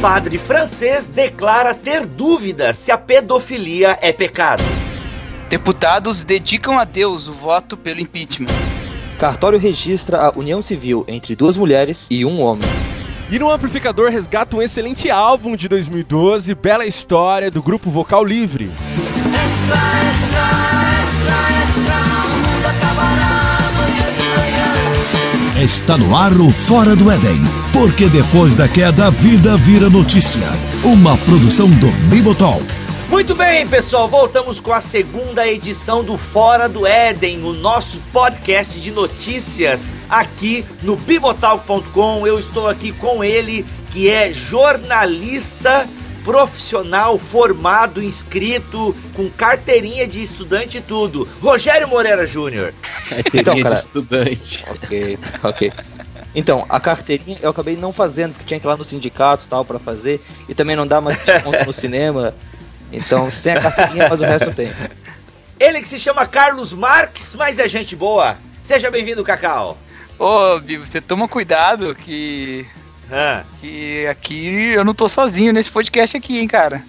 Padre francês declara ter dúvida se a pedofilia é pecado. Deputados dedicam a Deus o voto pelo impeachment. Cartório registra a união civil entre duas mulheres e um homem. E no amplificador resgata um excelente álbum de 2012, Bela História, do grupo Vocal Livre. Extra, extra, Está no ar o Fora do Éden, porque depois da queda a vida vira notícia. Uma produção do Bibotalk muito bem, pessoal, voltamos com a segunda edição do Fora do Éden, o nosso podcast de notícias aqui no bibotalk.com. Eu estou aqui com ele, que é jornalista profissional, formado, inscrito, com carteirinha de estudante e tudo. Rogério Moreira Júnior. Carteirinha então, cara, de estudante. Ok, ok. Então, a carteirinha eu acabei não fazendo, porque tinha que ir lá no sindicato tal para fazer, e também não dá mais desconto no cinema. Então, sem a carteirinha, mas o resto tem. Ele que se chama Carlos Marques, mas é gente boa. Seja bem-vindo, Cacau. Ô, Bibo, você toma cuidado que. Ah. Que aqui eu não tô sozinho nesse podcast aqui, hein, cara.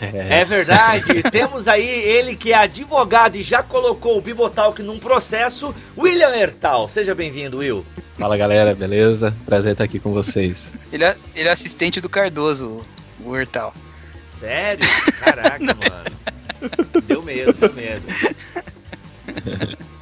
É, é verdade. Temos aí ele que é advogado e já colocou o Bibotalk num processo, William Ertal. Seja bem-vindo, Will. Fala galera, beleza? Prazer estar aqui com vocês. ele, é, ele é assistente do Cardoso, o Ertal. Sério? Caraca, mano. Deu medo, deu medo.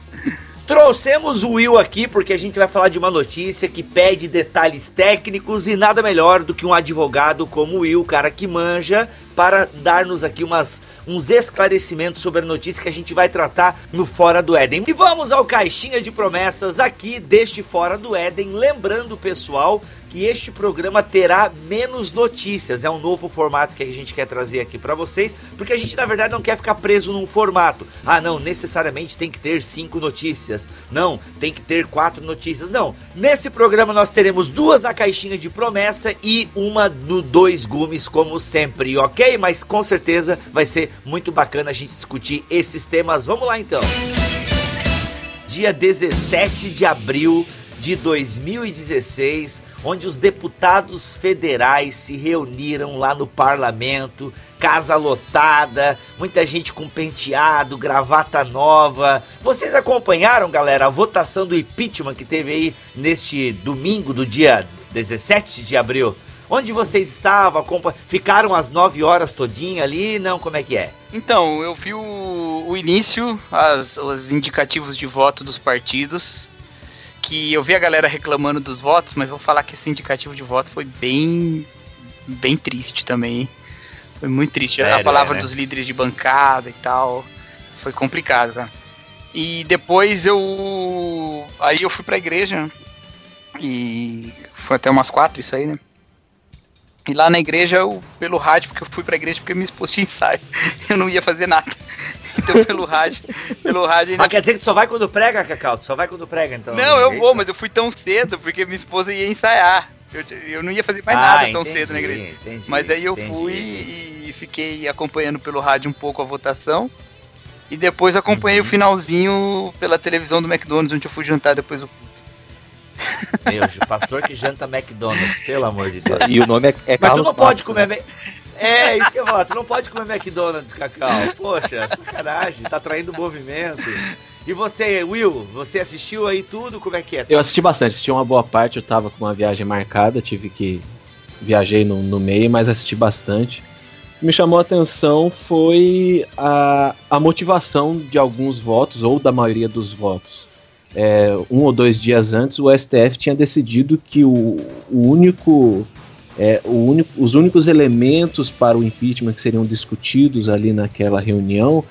Trouxemos o Will aqui porque a gente vai falar de uma notícia que pede detalhes técnicos e nada melhor do que um advogado como o Will, cara que manja, para dar-nos aqui umas, uns esclarecimentos sobre a notícia que a gente vai tratar no Fora do Éden. E vamos ao caixinha de promessas aqui deste Fora do Éden, lembrando pessoal que este programa terá menos notícias. É um novo formato que a gente quer trazer aqui para vocês, porque a gente na verdade não quer ficar preso num formato. Ah, não, necessariamente tem que ter cinco notícias. Não, tem que ter quatro notícias. Não. Nesse programa nós teremos duas na caixinha de promessa e uma no dois gumes, como sempre, ok? Mas com certeza vai ser muito bacana a gente discutir esses temas. Vamos lá então. Dia 17 de abril de 2016, onde os deputados federais se reuniram lá no parlamento, casa lotada, muita gente com penteado, gravata nova. Vocês acompanharam, galera, a votação do impeachment que teve aí neste domingo do dia 17 de abril? Onde vocês estavam? Ficaram às 9 horas todinha ali? Não, como é que é? Então, eu vi o, o início, as, os indicativos de voto dos partidos que eu vi a galera reclamando dos votos, mas vou falar que esse indicativo de voto foi bem bem triste também. Foi muito triste. Sério, a palavra é, né? dos líderes de bancada e tal. Foi complicado, cara. E depois eu. Aí eu fui pra igreja. E foi até umas quatro isso aí, né? E lá na igreja, eu, pelo rádio, porque eu fui pra igreja porque minha esposa tinha ensaio. Eu não ia fazer nada. Então pelo rádio, pelo rádio ainda... Mas quer dizer que tu só vai quando prega, Cacau? Tu só vai quando prega, então? Não, eu vou, mas eu fui tão cedo porque minha esposa ia ensaiar. Eu, eu não ia fazer mais ah, nada tão cedo na igreja. Entendi, mas aí eu entendi. fui e fiquei acompanhando pelo rádio um pouco a votação. E depois acompanhei uhum. o finalzinho pela televisão do McDonald's, onde eu fui jantar depois do. Meu, pastor que janta McDonald's, pelo amor de Deus. E o nome é, é Mas Carlos tu não pode comer. Né? É, isso que eu falo, tu não pode comer McDonald's, Cacau. Poxa, sacanagem, tá traindo movimento. E você, Will, você assistiu aí tudo? Como é que é? Eu assisti bastante, assisti uma boa parte, eu tava com uma viagem marcada, tive que. Viajei no, no meio, mas assisti bastante. O que me chamou a atenção foi a, a motivação de alguns votos, ou da maioria dos votos. É, um ou dois dias antes, o STF tinha decidido que o, o único é, único, os únicos elementos para o impeachment que seriam discutidos ali naquela reunião,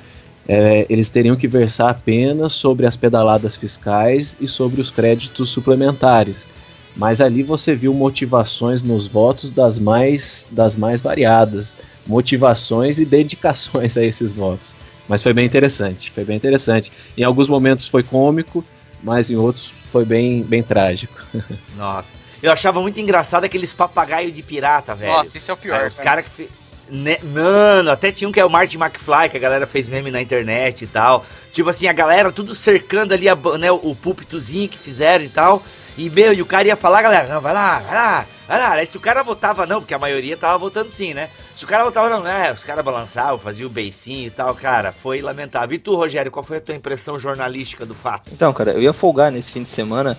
é, eles teriam que versar apenas sobre as pedaladas fiscais e sobre os créditos suplementares. Mas ali você viu motivações nos votos das mais, das mais variadas, motivações e dedicações a esses votos. Mas foi bem interessante, foi bem interessante. Em alguns momentos foi cômico, mas em outros foi bem, bem trágico. Nossa. Eu achava muito engraçado aqueles papagaios de pirata, velho. Nossa, isso é o pior. É, os caras que. Fe... Né? Mano, até tinha um que é o Martin McFly, que a galera fez meme na internet e tal. Tipo assim, a galera tudo cercando ali a, né, o púlpitozinho que fizeram e tal. E, meu, e o cara ia falar, galera, não, vai lá, vai lá, lá. Aí se o cara votava não, porque a maioria tava votando sim, né? Se o cara votava não, né? Os caras balançavam, faziam o beicinho e tal, cara, foi lamentável. E tu, Rogério, qual foi a tua impressão jornalística do fato? Então, cara, eu ia folgar nesse fim de semana,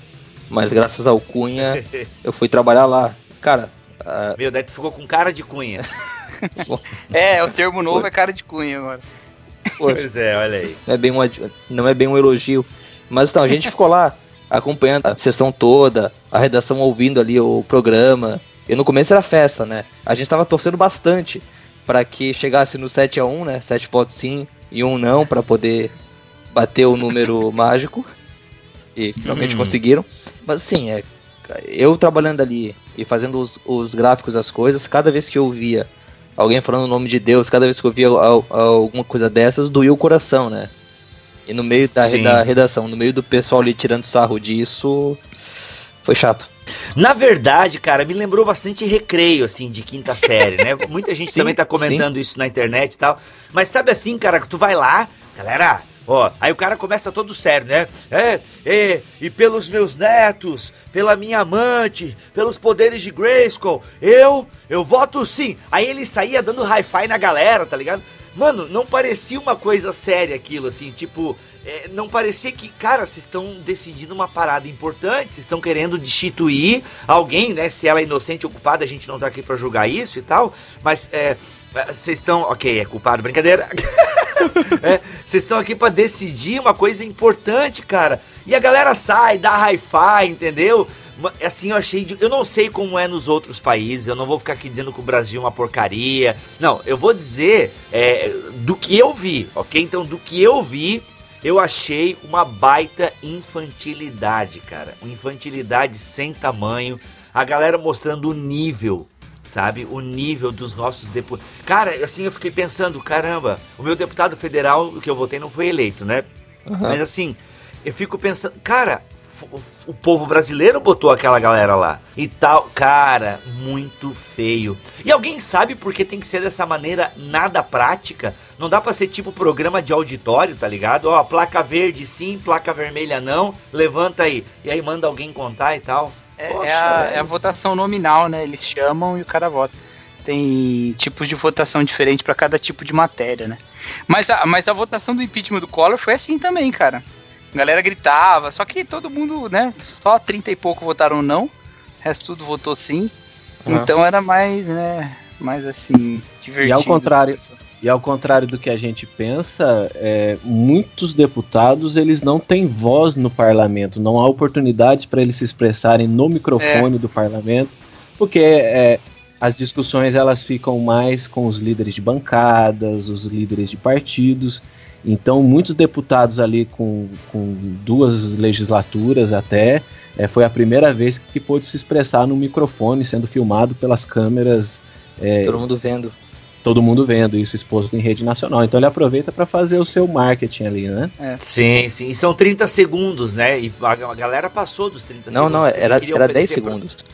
mas graças ao Cunha, eu fui trabalhar lá. Cara. Uh... Meu, daí tu ficou com cara de Cunha. é, o termo novo é cara de Cunha agora. Poxa, pois é, olha aí. Não é, bem um, não é bem um elogio. Mas então, a gente ficou lá acompanhando a sessão toda, a redação ouvindo ali o programa. E no começo era festa, né? A gente tava torcendo bastante para que chegasse no 7 a 1 né? 7 votos sim e um não, para poder bater o número mágico. E finalmente hum. conseguiram. Mas sim, é, eu trabalhando ali e fazendo os, os gráficos, as coisas, cada vez que eu via alguém falando o nome de Deus, cada vez que eu via alguma coisa dessas, doía o coração, né? E no meio da, da redação, no meio do pessoal ali tirando sarro disso, foi chato. Na verdade, cara, me lembrou bastante recreio, assim, de quinta série, né? Muita gente sim, também tá comentando sim. isso na internet e tal. Mas sabe assim, cara, que tu vai lá, galera, ó, aí o cara começa todo sério, né? É, é, e pelos meus netos, pela minha amante, pelos poderes de Grayskull, eu, eu voto sim. Aí ele saía dando hi-fi na galera, tá ligado? Mano, não parecia uma coisa séria aquilo, assim, tipo, é, não parecia que, cara, vocês estão decidindo uma parada importante, vocês estão querendo destituir alguém, né? Se ela é inocente ou culpada, a gente não tá aqui para julgar isso e tal, mas é, vocês estão, ok, é culpado, brincadeira. é, vocês estão aqui para decidir uma coisa importante, cara. E a galera sai, dá hi-fi, entendeu? Assim, eu achei. De, eu não sei como é nos outros países, eu não vou ficar aqui dizendo que o Brasil é uma porcaria. Não, eu vou dizer é, do que eu vi, ok? Então, do que eu vi, eu achei uma baita infantilidade, cara. Uma infantilidade sem tamanho. A galera mostrando o nível sabe? O nível dos nossos deputados. Cara, assim eu fiquei pensando, caramba, o meu deputado federal que eu votei não foi eleito, né? Uhum. Mas assim, eu fico pensando, cara, o povo brasileiro botou aquela galera lá. E tal, cara, muito feio. E alguém sabe por que tem que ser dessa maneira nada prática? Não dá pra ser tipo programa de auditório, tá ligado? Ó, placa verde sim, placa vermelha não, levanta aí. E aí manda alguém contar e tal. É, Poxa, é, a, é a votação nominal, né? Eles chamam e o cara vota. Tem tipos de votação diferentes para cada tipo de matéria, né? Mas a, mas a votação do impeachment do Collor foi assim também, cara. A galera gritava, só que todo mundo, né? Só 30 e pouco votaram não, o resto tudo votou sim. Uhum. Então era mais, né? Mais assim, divertido. E ao contrário, e ao contrário do que a gente pensa, é, muitos deputados eles não têm voz no parlamento, não há oportunidade para eles se expressarem no microfone é. do parlamento, porque é, as discussões elas ficam mais com os líderes de bancadas, os líderes de partidos. Então, muitos deputados ali com, com duas legislaturas até, é, foi a primeira vez que pôde se expressar no microfone, sendo filmado pelas câmeras. É, todo mundo vendo. Todo mundo vendo isso exposto em rede nacional. Então ele aproveita para fazer o seu marketing ali, né? É. Sim, sim. E são 30 segundos, né? E a galera passou dos 30 não, segundos. Não, não, era, era 10 segundos. Pra...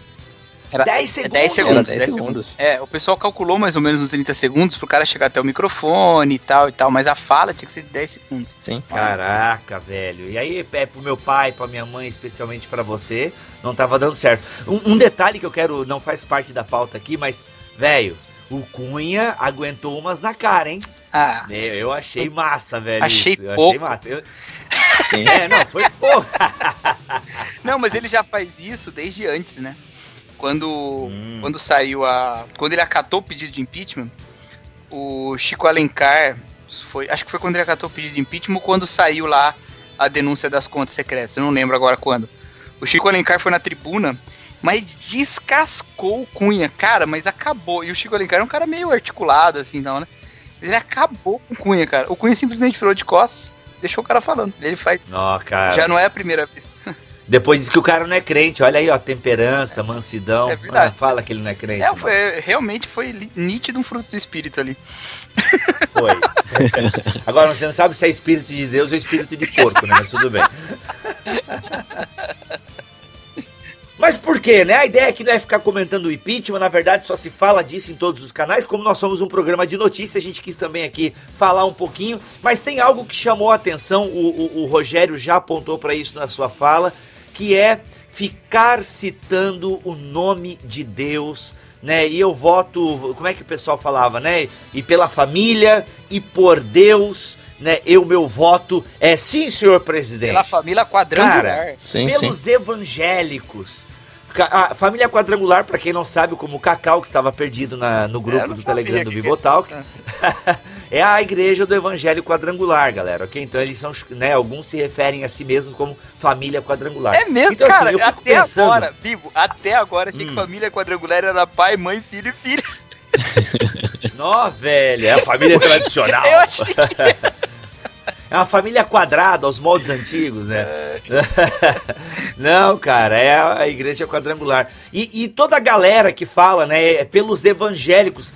Era 10 segundos. 10 segundos, 10 segundos. segundos. É, o pessoal calculou mais ou menos uns 30 segundos pro cara chegar até o microfone e tal e tal, mas a fala tinha que ser de 10 segundos. Sim. Caraca, velho. E aí, é pro meu pai, pra minha mãe, especialmente para você, não tava dando certo. Um, um, detalhe que eu quero, não faz parte da pauta aqui, mas, velho, o Cunha aguentou umas na cara, hein? Ah. Eu, eu achei massa, velho. Achei isso. pouco. Eu achei massa. Eu... Sim. É, não, foi pouco. não, mas ele já faz isso desde antes, né? Quando, hum. quando saiu a. Quando ele acatou o pedido de impeachment, o Chico Alencar. Foi, acho que foi quando ele acatou o pedido de impeachment ou quando saiu lá a denúncia das contas secretas. Eu não lembro agora quando. O Chico Alencar foi na tribuna, mas descascou o Cunha. Cara, mas acabou. E o Chico Alencar é um cara meio articulado, assim, não, né? Ele acabou com o Cunha, cara. O Cunha simplesmente virou de costas, deixou o cara falando. Ele faz. Não, cara. Já não é a primeira vez. Depois diz que o cara não é crente. Olha aí, ó, temperança, mansidão. É verdade. Ah, fala que ele não é crente. É, foi, realmente foi nítido um fruto do espírito ali. Foi. Agora você não sabe se é espírito de Deus ou espírito de porco, né? Mas tudo bem. Mas por quê, né? A ideia aqui não é ficar comentando o impeachment, na verdade só se fala disso em todos os canais. Como nós somos um programa de notícias, a gente quis também aqui falar um pouquinho. Mas tem algo que chamou a atenção, o, o, o Rogério já apontou para isso na sua fala, que é ficar citando o nome de Deus, né? E eu voto, como é que o pessoal falava, né? E pela família e por Deus, né? Eu meu voto é sim, senhor presidente. Pela família quadrangular. Cara, sim, pelos sim. evangélicos. A família quadrangular, para quem não sabe, como o Cacau, que estava perdido na, no grupo do Telegram do Bibotalk, é a igreja do evangelho quadrangular, galera, ok? Então eles são, né, alguns se referem a si mesmos como família quadrangular. É mesmo, então, cara, assim, até pensando... agora, Bibo, até agora achei hum. que família quadrangular era pai, mãe, filho e filha. Nó, velho, é a família tradicional. Eu achei que... É uma família quadrada, aos moldes antigos, né? Não, cara, é a igreja quadrangular. E, e, toda a galera que fala, né, é pelos evangélicos.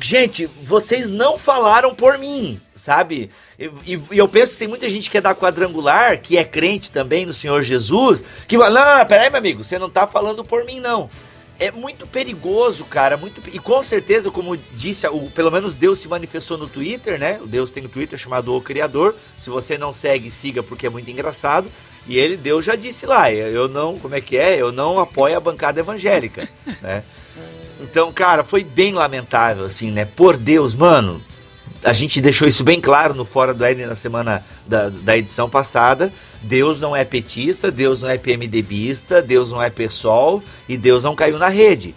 Gente, vocês não falaram por mim, sabe? E, e, eu penso que tem muita gente que é da quadrangular, que é crente também no Senhor Jesus, que fala: não, não, não, peraí, meu amigo, você não tá falando por mim, não é muito perigoso, cara. Muito E com certeza, como disse, o, pelo menos Deus se manifestou no Twitter, né? O Deus tem um Twitter chamado O Criador. Se você não segue, siga porque é muito engraçado. E ele, Deus já disse lá, eu não, como é que é? Eu não apoio a bancada evangélica, né? Então, cara, foi bem lamentável, assim, né? Por Deus, mano, a gente deixou isso bem claro no Fora do Éden na semana da, da edição passada. Deus não é petista, Deus não é PMDBista, Deus não é PSOL e Deus não caiu na rede.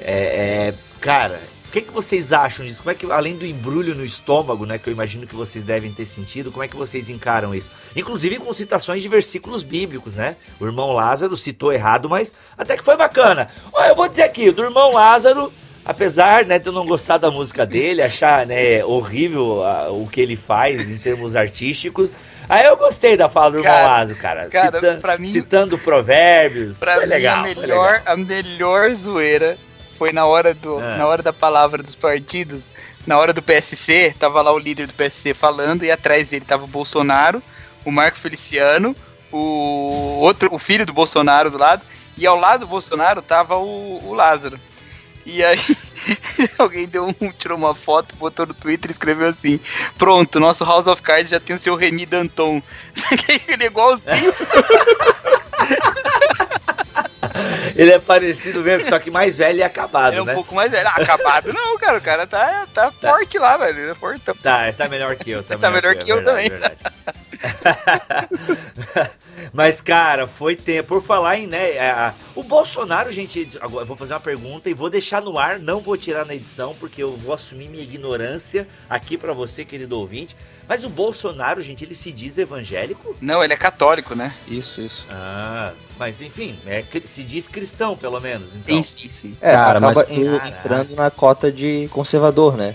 É, é, cara, que, que vocês acham disso? Como é que, além do embrulho no estômago, né, que eu imagino que vocês devem ter sentido, como é que vocês encaram isso? Inclusive com citações de versículos bíblicos, né? O irmão Lázaro citou errado, mas até que foi bacana. Olha, eu vou dizer aqui, do irmão Lázaro, apesar né, de eu não gostar da música dele, achar né, horrível a, o que ele faz em termos artísticos, aí eu gostei da fala do irmão Lázaro, cara. cara citando, pra mim, citando provérbios. Pra foi mim, legal, a, melhor, a melhor zoeira foi na hora, do, ah. na hora da palavra dos partidos, na hora do PSC, tava lá o líder do PSC falando, e atrás dele tava o Bolsonaro, o Marco Feliciano, o outro, o filho do Bolsonaro do lado, e ao lado do Bolsonaro tava o, o Lázaro. E aí alguém deu um, tirou uma foto, botou no Twitter e escreveu assim: Pronto, nosso House of Cards já tem o seu Remy Danton. Ele é igualzinho. Ele é parecido mesmo, só que mais velho e acabado, Ele é um né? pouco mais velho. Ah, acabado não, cara. O cara tá, tá, tá. forte lá, velho. Ele é fortão. Tá, tá melhor que eu. Tá, tá melhor, que, que eu, eu verdade, também. Mas, cara, foi tempo. Por falar em, né? A, o Bolsonaro, gente, agora eu vou fazer uma pergunta e vou deixar no ar, não vou tirar na edição, porque eu vou assumir minha ignorância aqui para você, querido ouvinte. Mas o Bolsonaro, gente, ele se diz evangélico? Não, ele é católico, né? Isso, isso. Ah, mas enfim, é, se diz cristão, pelo menos. Então. Sim, sim, sim. É, cara, acaba mas entrando na cota de conservador, né?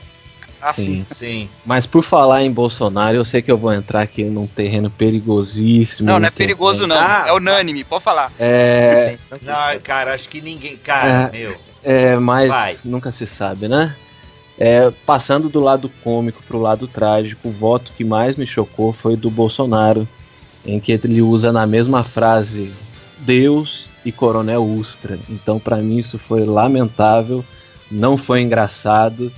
Ah, sim. sim. Mas por falar em Bolsonaro, eu sei que eu vou entrar aqui num terreno perigosíssimo. Não, não é perigoso, não. Ah, é unânime, pode falar. É. Não, cara, acho que ninguém. Cara, é, meu. É, mas Vai. nunca se sabe, né? É, passando do lado cômico para o lado trágico, o voto que mais me chocou foi do Bolsonaro, em que ele usa na mesma frase Deus e Coronel Ustra. Então, para mim, isso foi lamentável, não foi engraçado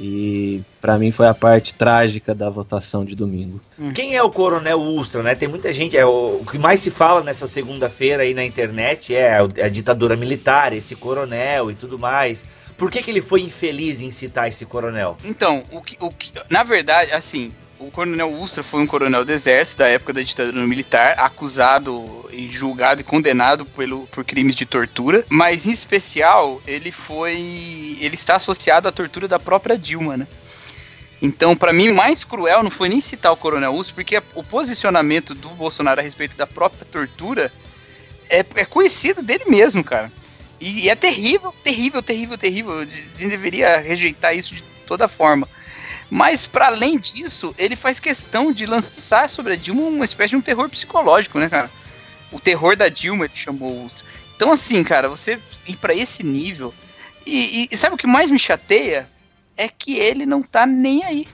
e para mim foi a parte trágica da votação de domingo. Quem é o Coronel Ustra, né? Tem muita gente, é o, o que mais se fala nessa segunda-feira aí na internet é a, a ditadura militar, esse coronel e tudo mais. Por que, que ele foi infeliz em citar esse coronel? Então, o que, o que, na verdade, assim, o coronel Ustra foi um coronel do exército da época da ditadura militar, acusado e julgado e condenado pelo, por crimes de tortura, mas em especial ele foi. ele está associado à tortura da própria Dilma, né? Então, para mim, mais cruel não foi nem citar o coronel Ustra, porque o posicionamento do Bolsonaro a respeito da própria tortura é, é conhecido dele mesmo, cara. E, e é terrível, terrível, terrível, terrível. A gente deveria rejeitar isso de toda forma. Mas, para além disso, ele faz questão de lançar sobre a Dilma uma espécie de um terror psicológico, né, cara? O terror da Dilma, ele chamou os. Então, assim, cara, você ir para esse nível. E, e, sabe o que mais me chateia? É que ele não tá nem aí.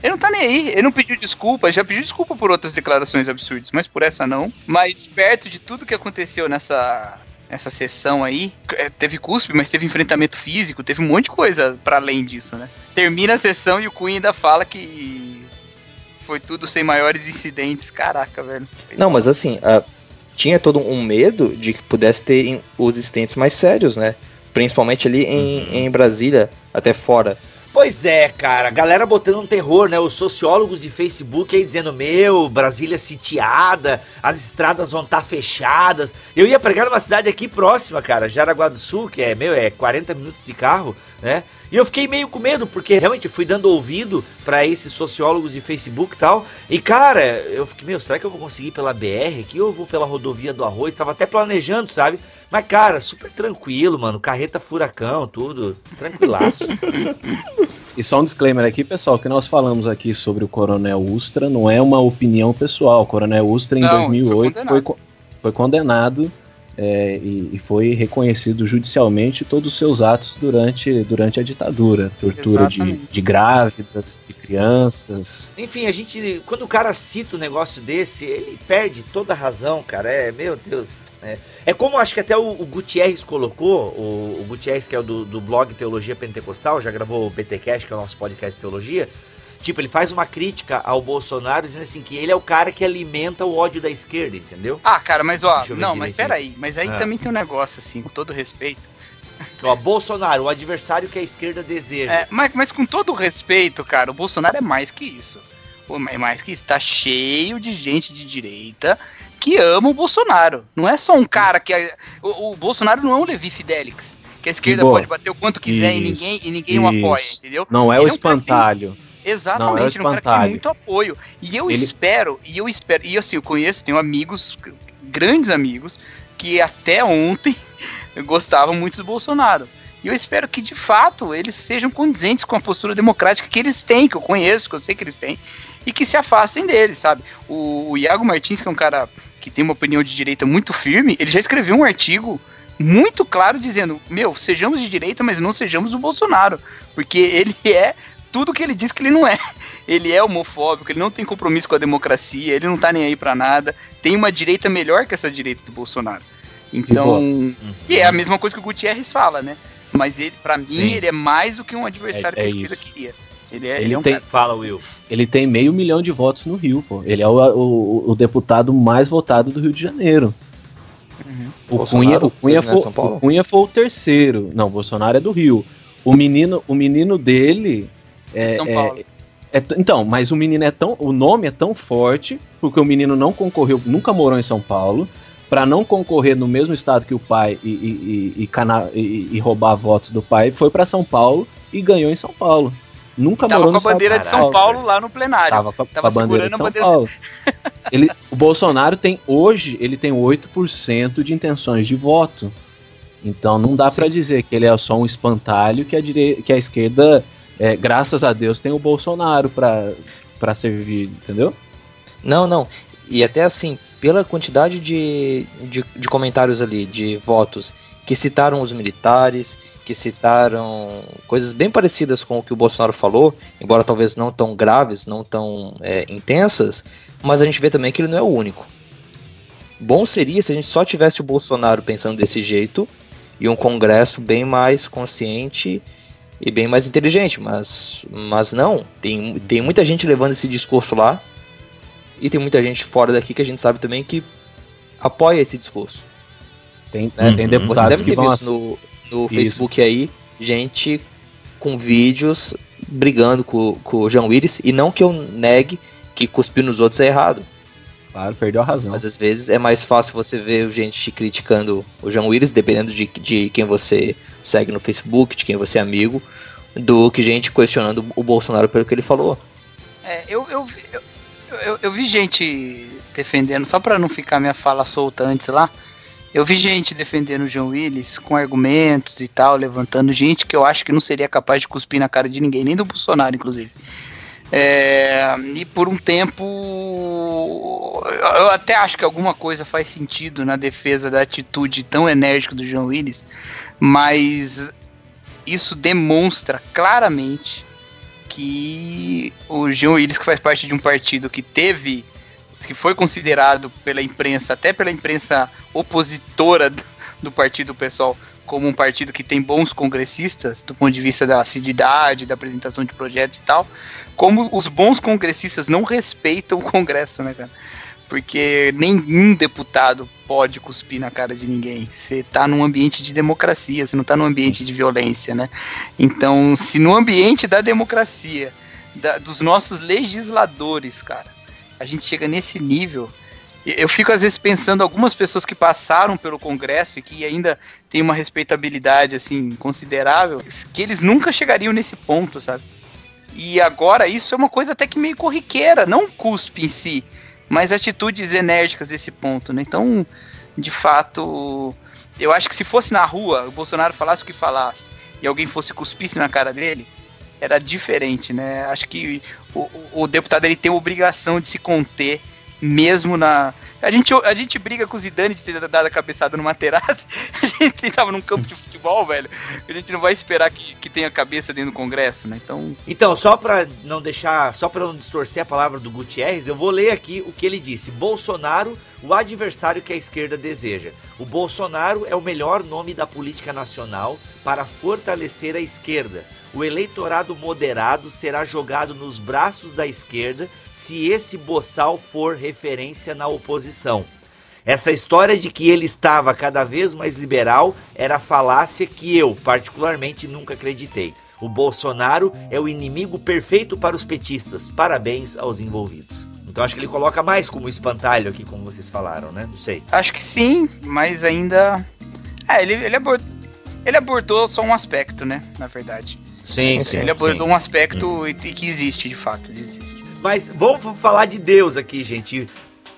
Ele não tá nem aí, ele não pediu desculpa, já pediu desculpa por outras declarações absurdas, mas por essa não. Mas perto de tudo que aconteceu nessa essa sessão aí, é, teve cuspe, mas teve enfrentamento físico, teve um monte de coisa para além disso, né? Termina a sessão e o Queen ainda fala que foi tudo sem maiores incidentes. Caraca, velho. Não, mas assim, uh, tinha todo um medo de que pudesse ter os incidentes mais sérios, né? Principalmente ali em, uhum. em Brasília, até fora. Pois é, cara, galera botando um terror, né? Os sociólogos de Facebook aí dizendo: Meu, Brasília sitiada, as estradas vão estar tá fechadas. Eu ia pregar numa cidade aqui próxima, cara, Jaraguá do Sul, que é, meu, é 40 minutos de carro, né? E eu fiquei meio com medo, porque realmente fui dando ouvido para esses sociólogos de Facebook e tal. E cara, eu fiquei, meu, será que eu vou conseguir pela BR aqui ou eu vou pela rodovia do Arroz? Tava até planejando, sabe? Mas, cara, super tranquilo, mano. Carreta furacão, tudo. Tranquilaço. E só um disclaimer aqui, pessoal, que nós falamos aqui sobre o Coronel Ustra não é uma opinião pessoal. O Coronel Ustra em não, 2008 foi condenado, foi, foi condenado é, e, e, foi reconhecido judicialmente todos os seus atos durante, durante a ditadura. Tortura de, de, grávidas, de crianças. Enfim, a gente. Quando o cara cita um negócio desse, ele perde toda a razão, cara. É, meu Deus. É, é como acho que até o, o Gutierrez colocou, o, o Gutierrez, que é o do, do blog Teologia Pentecostal, já gravou o BTcast, que é o nosso podcast de teologia. Tipo, ele faz uma crítica ao Bolsonaro dizendo assim que ele é o cara que alimenta o ódio da esquerda, entendeu? Ah, cara, mas ó, não, mas peraí, mas aí ah. também tem um negócio assim, com todo respeito. Ó, Bolsonaro, o adversário que a esquerda deseja. É, mas, mas com todo respeito, cara, o Bolsonaro é mais que isso. É mais que isso, tá cheio de gente de direita que ama o Bolsonaro. Não é só um cara que. É, o, o Bolsonaro não é um Levi Fidelix. Que a esquerda pode bater o quanto quiser isso, e ninguém, e ninguém o apoia, entendeu? Não é Ele o espantalho. É um Exatamente, não, é um cara que tem muito apoio. E eu Ele... espero, e eu espero, e assim, eu conheço, tenho amigos, grandes amigos, que até ontem gostavam muito do Bolsonaro. E eu espero que, de fato, eles sejam condizentes com a postura democrática que eles têm, que eu conheço, que eu sei que eles têm, e que se afastem dele, sabe? O, o Iago Martins, que é um cara que tem uma opinião de direita muito firme, ele já escreveu um artigo muito claro dizendo: Meu, sejamos de direita, mas não sejamos o Bolsonaro. Porque ele é tudo que ele diz que ele não é. Ele é homofóbico, ele não tem compromisso com a democracia, ele não tá nem aí para nada. Tem uma direita melhor que essa direita do Bolsonaro. Então, uhum. e é a mesma coisa que o Gutierrez fala, né? Mas ele, para mim, ele é mais do que um adversário é, que a esquerda queria. Ele é, ele, ele é um tem, cara... Fala, Will. Ele tem meio milhão de votos no Rio, pô. Ele é o, o, o deputado mais votado do Rio de Janeiro. Uhum. O, Cunha, o, Cunha foi, o Cunha foi o terceiro. Não, o Bolsonaro é do Rio. O menino, o menino dele é, São Paulo. É, é, então, mas o menino é tão. O nome é tão forte, porque o menino não concorreu, nunca morou em São Paulo, para não concorrer no mesmo estado que o pai e, e, e, cana, e roubar votos do pai, foi para São Paulo e ganhou em São Paulo. Nunca Tava morou com a bandeira de São Paulo lá no plenário. Tava com a, Tava a bandeira de São bandeira... Paulo. ele, o Bolsonaro tem, hoje, ele tem 8% de intenções de voto. Então não dá para dizer que ele é só um espantalho que a, dire... que a esquerda é, graças a Deus tem o Bolsonaro para servir, entendeu? Não, não. E até assim, pela quantidade de, de, de, comentários ali, de votos, que citaram os militares, que citaram coisas bem parecidas com o que o Bolsonaro falou, embora talvez não tão graves, não tão é, intensas, mas a gente vê também que ele não é o único. Bom seria se a gente só tivesse o Bolsonaro pensando desse jeito e um Congresso bem mais consciente e bem mais inteligente, mas, mas não. Tem, tem muita gente levando esse discurso lá e tem muita gente fora daqui que a gente sabe também que apoia esse discurso. Tem, né? tem deputados deve que vão no, no Facebook aí gente com vídeos brigando com, com o João Willis e não que eu negue que cuspir nos outros é errado. Claro, perdeu a razão. Mas às vezes é mais fácil você ver gente criticando o João Willis, dependendo de, de quem você segue no Facebook, de quem você é amigo, do que gente questionando o Bolsonaro pelo que ele falou. É, eu, eu, eu, eu, eu vi gente defendendo, só para não ficar minha fala solta antes lá, eu vi gente defendendo o João Willis com argumentos e tal, levantando gente que eu acho que não seria capaz de cuspir na cara de ninguém, nem do Bolsonaro, inclusive. É, e por um tempo eu até acho que alguma coisa faz sentido na defesa da atitude tão enérgica do João Willis, mas isso demonstra claramente que o João Willis, que faz parte de um partido que teve, que foi considerado pela imprensa, até pela imprensa opositora do partido pessoal, como um partido que tem bons congressistas, do ponto de vista da assiduidade, da apresentação de projetos e tal, como os bons congressistas não respeitam o Congresso, né, cara? Porque nenhum deputado pode cuspir na cara de ninguém. Você tá num ambiente de democracia, você não tá num ambiente de violência, né? Então, se no ambiente da democracia, da, dos nossos legisladores, cara, a gente chega nesse nível, eu fico às vezes pensando algumas pessoas que passaram pelo Congresso e que ainda têm uma respeitabilidade assim considerável, que eles nunca chegariam nesse ponto, sabe? E agora isso é uma coisa até que meio corriqueira, não cuspe em si, mas atitudes enérgicas desse ponto, né? Então, de fato, eu acho que se fosse na rua, o Bolsonaro falasse o que falasse e alguém fosse cuspisse na cara dele, era diferente, né? Acho que o, o, deputado ele tem a obrigação de se conter mesmo na. A gente, a gente briga com o Zidane de ter dado a cabeçada numa terraça. A gente tava num campo de futebol, velho. A gente não vai esperar que, que tenha cabeça dentro do Congresso, né? Então. Então, só pra não deixar. Só pra não distorcer a palavra do Gutierrez, eu vou ler aqui o que ele disse. Bolsonaro, o adversário que a esquerda deseja. O Bolsonaro é o melhor nome da política nacional para fortalecer a esquerda. O eleitorado moderado será jogado nos braços da esquerda se esse boçal for referência na oposição. Essa história de que ele estava cada vez mais liberal era falácia que eu, particularmente, nunca acreditei. O Bolsonaro é o inimigo perfeito para os petistas. Parabéns aos envolvidos. Então acho que ele coloca mais como espantalho aqui, como vocês falaram, né? Não sei. Acho que sim, mas ainda. É, ele, ele, abordou, ele abordou só um aspecto, né? Na verdade. Sim, sim. Ele abordou sim. um aspecto hum. que existe, de fato. Existe. Mas vamos falar de Deus aqui, gente.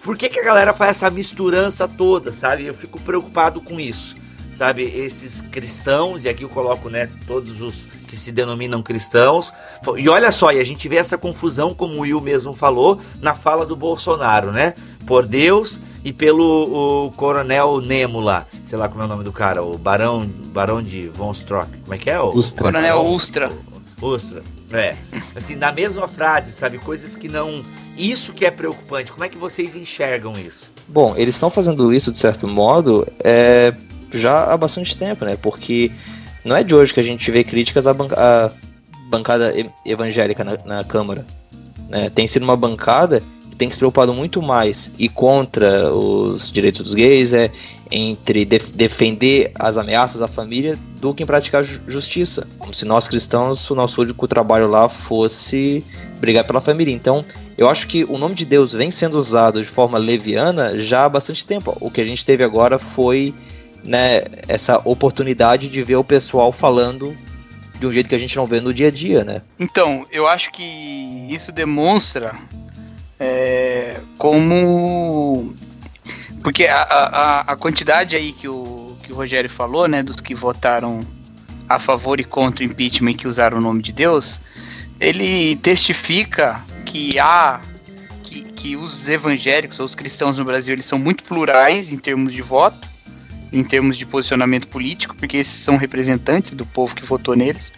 Por que, que a galera faz essa misturança toda, sabe? Eu fico preocupado com isso. Sabe, esses cristãos, e aqui eu coloco, né, todos os que se denominam cristãos. E olha só, e a gente vê essa confusão, como o Will mesmo falou, na fala do Bolsonaro, né? Por Deus e pelo o coronel Nemo lá. Sei lá como é o nome do cara, o Barão, Barão de Von Strock. Como é que é? O Ustra. Coronel Ustra. Ustra. É. Assim, na mesma frase, sabe? Coisas que não. Isso que é preocupante. Como é que vocês enxergam isso? Bom, eles estão fazendo isso de certo modo é, já há bastante tempo, né? Porque não é de hoje que a gente vê críticas à, banca à bancada evangélica na, na Câmara. Né? Tem sido uma bancada tem se preocupado muito mais e contra os direitos dos gays, é entre def defender as ameaças à família do que em praticar justiça. Como se nós cristãos, o nosso único trabalho lá fosse brigar pela família. Então, eu acho que o nome de Deus vem sendo usado de forma leviana já há bastante tempo. O que a gente teve agora foi né, essa oportunidade de ver o pessoal falando de um jeito que a gente não vê no dia a dia, né? Então, eu acho que isso demonstra é, como. Porque a, a, a quantidade aí que o, que o Rogério falou, né, dos que votaram a favor e contra o impeachment e que usaram o nome de Deus, ele testifica que há que, que os evangélicos ou os cristãos no Brasil eles são muito plurais em termos de voto, em termos de posicionamento político, porque esses são representantes do povo que votou neles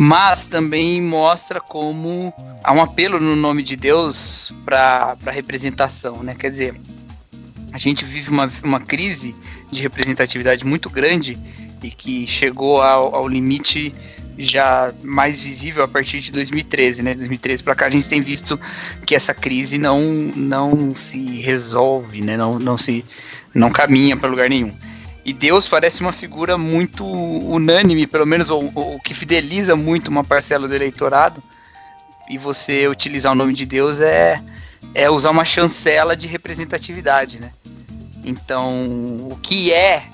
mas também mostra como há um apelo no nome de Deus para representação, né? Quer dizer, a gente vive uma, uma crise de representatividade muito grande e que chegou ao, ao limite já mais visível a partir de 2013, né? 2013 para cá a gente tem visto que essa crise não não se resolve, né? Não, não se não caminha para lugar nenhum. E Deus parece uma figura muito unânime, pelo menos o que fideliza muito uma parcela do eleitorado. E você utilizar o nome de Deus é, é usar uma chancela de representatividade, né? Então, o que é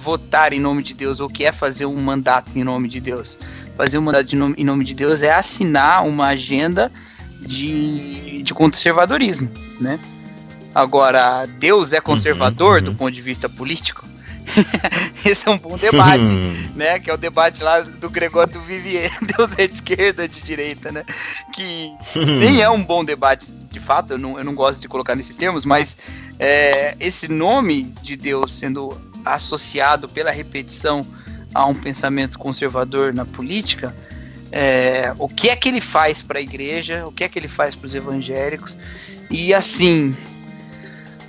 votar em nome de Deus, ou o que é fazer um mandato em nome de Deus? Fazer um mandato nome, em nome de Deus é assinar uma agenda de, de conservadorismo, né? Agora, Deus é conservador uhum, uhum. do ponto de vista político? Esse é um bom debate, né? Que é o debate lá do Gregório do Vivier, Deus é de esquerda, de direita, né? Que nem é um bom debate, de fato, eu não, eu não gosto de colocar nesses termos, mas é, esse nome de Deus sendo associado pela repetição a um pensamento conservador na política, é, o que é que ele faz para a igreja, o que é que ele faz para os evangélicos, e assim,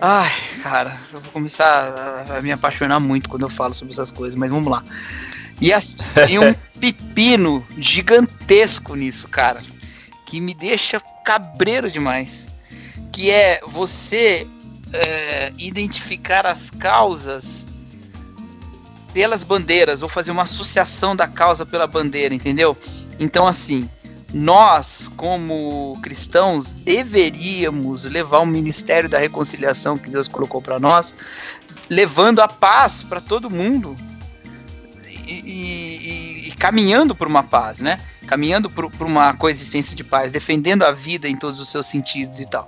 Ai, cara, eu vou começar a, me apaixonar muito quando eu falo sobre essas coisas, mas vamos lá. E assim, tem um pepino gigantesco nisso, cara, que me deixa cabreiro demais. que é você é, identificar as causas pelas bandeiras, ou fazer uma associação da causa pela bandeira, entendeu? Então, assim, nós, como cristãos, deveríamos levar o ministério da reconciliação que Deus colocou para nós, levando a paz para todo mundo e, e, e caminhando por uma paz, né? Caminhando por, uma coexistência de paz, defendendo a vida em todos os seus sentidos e tal.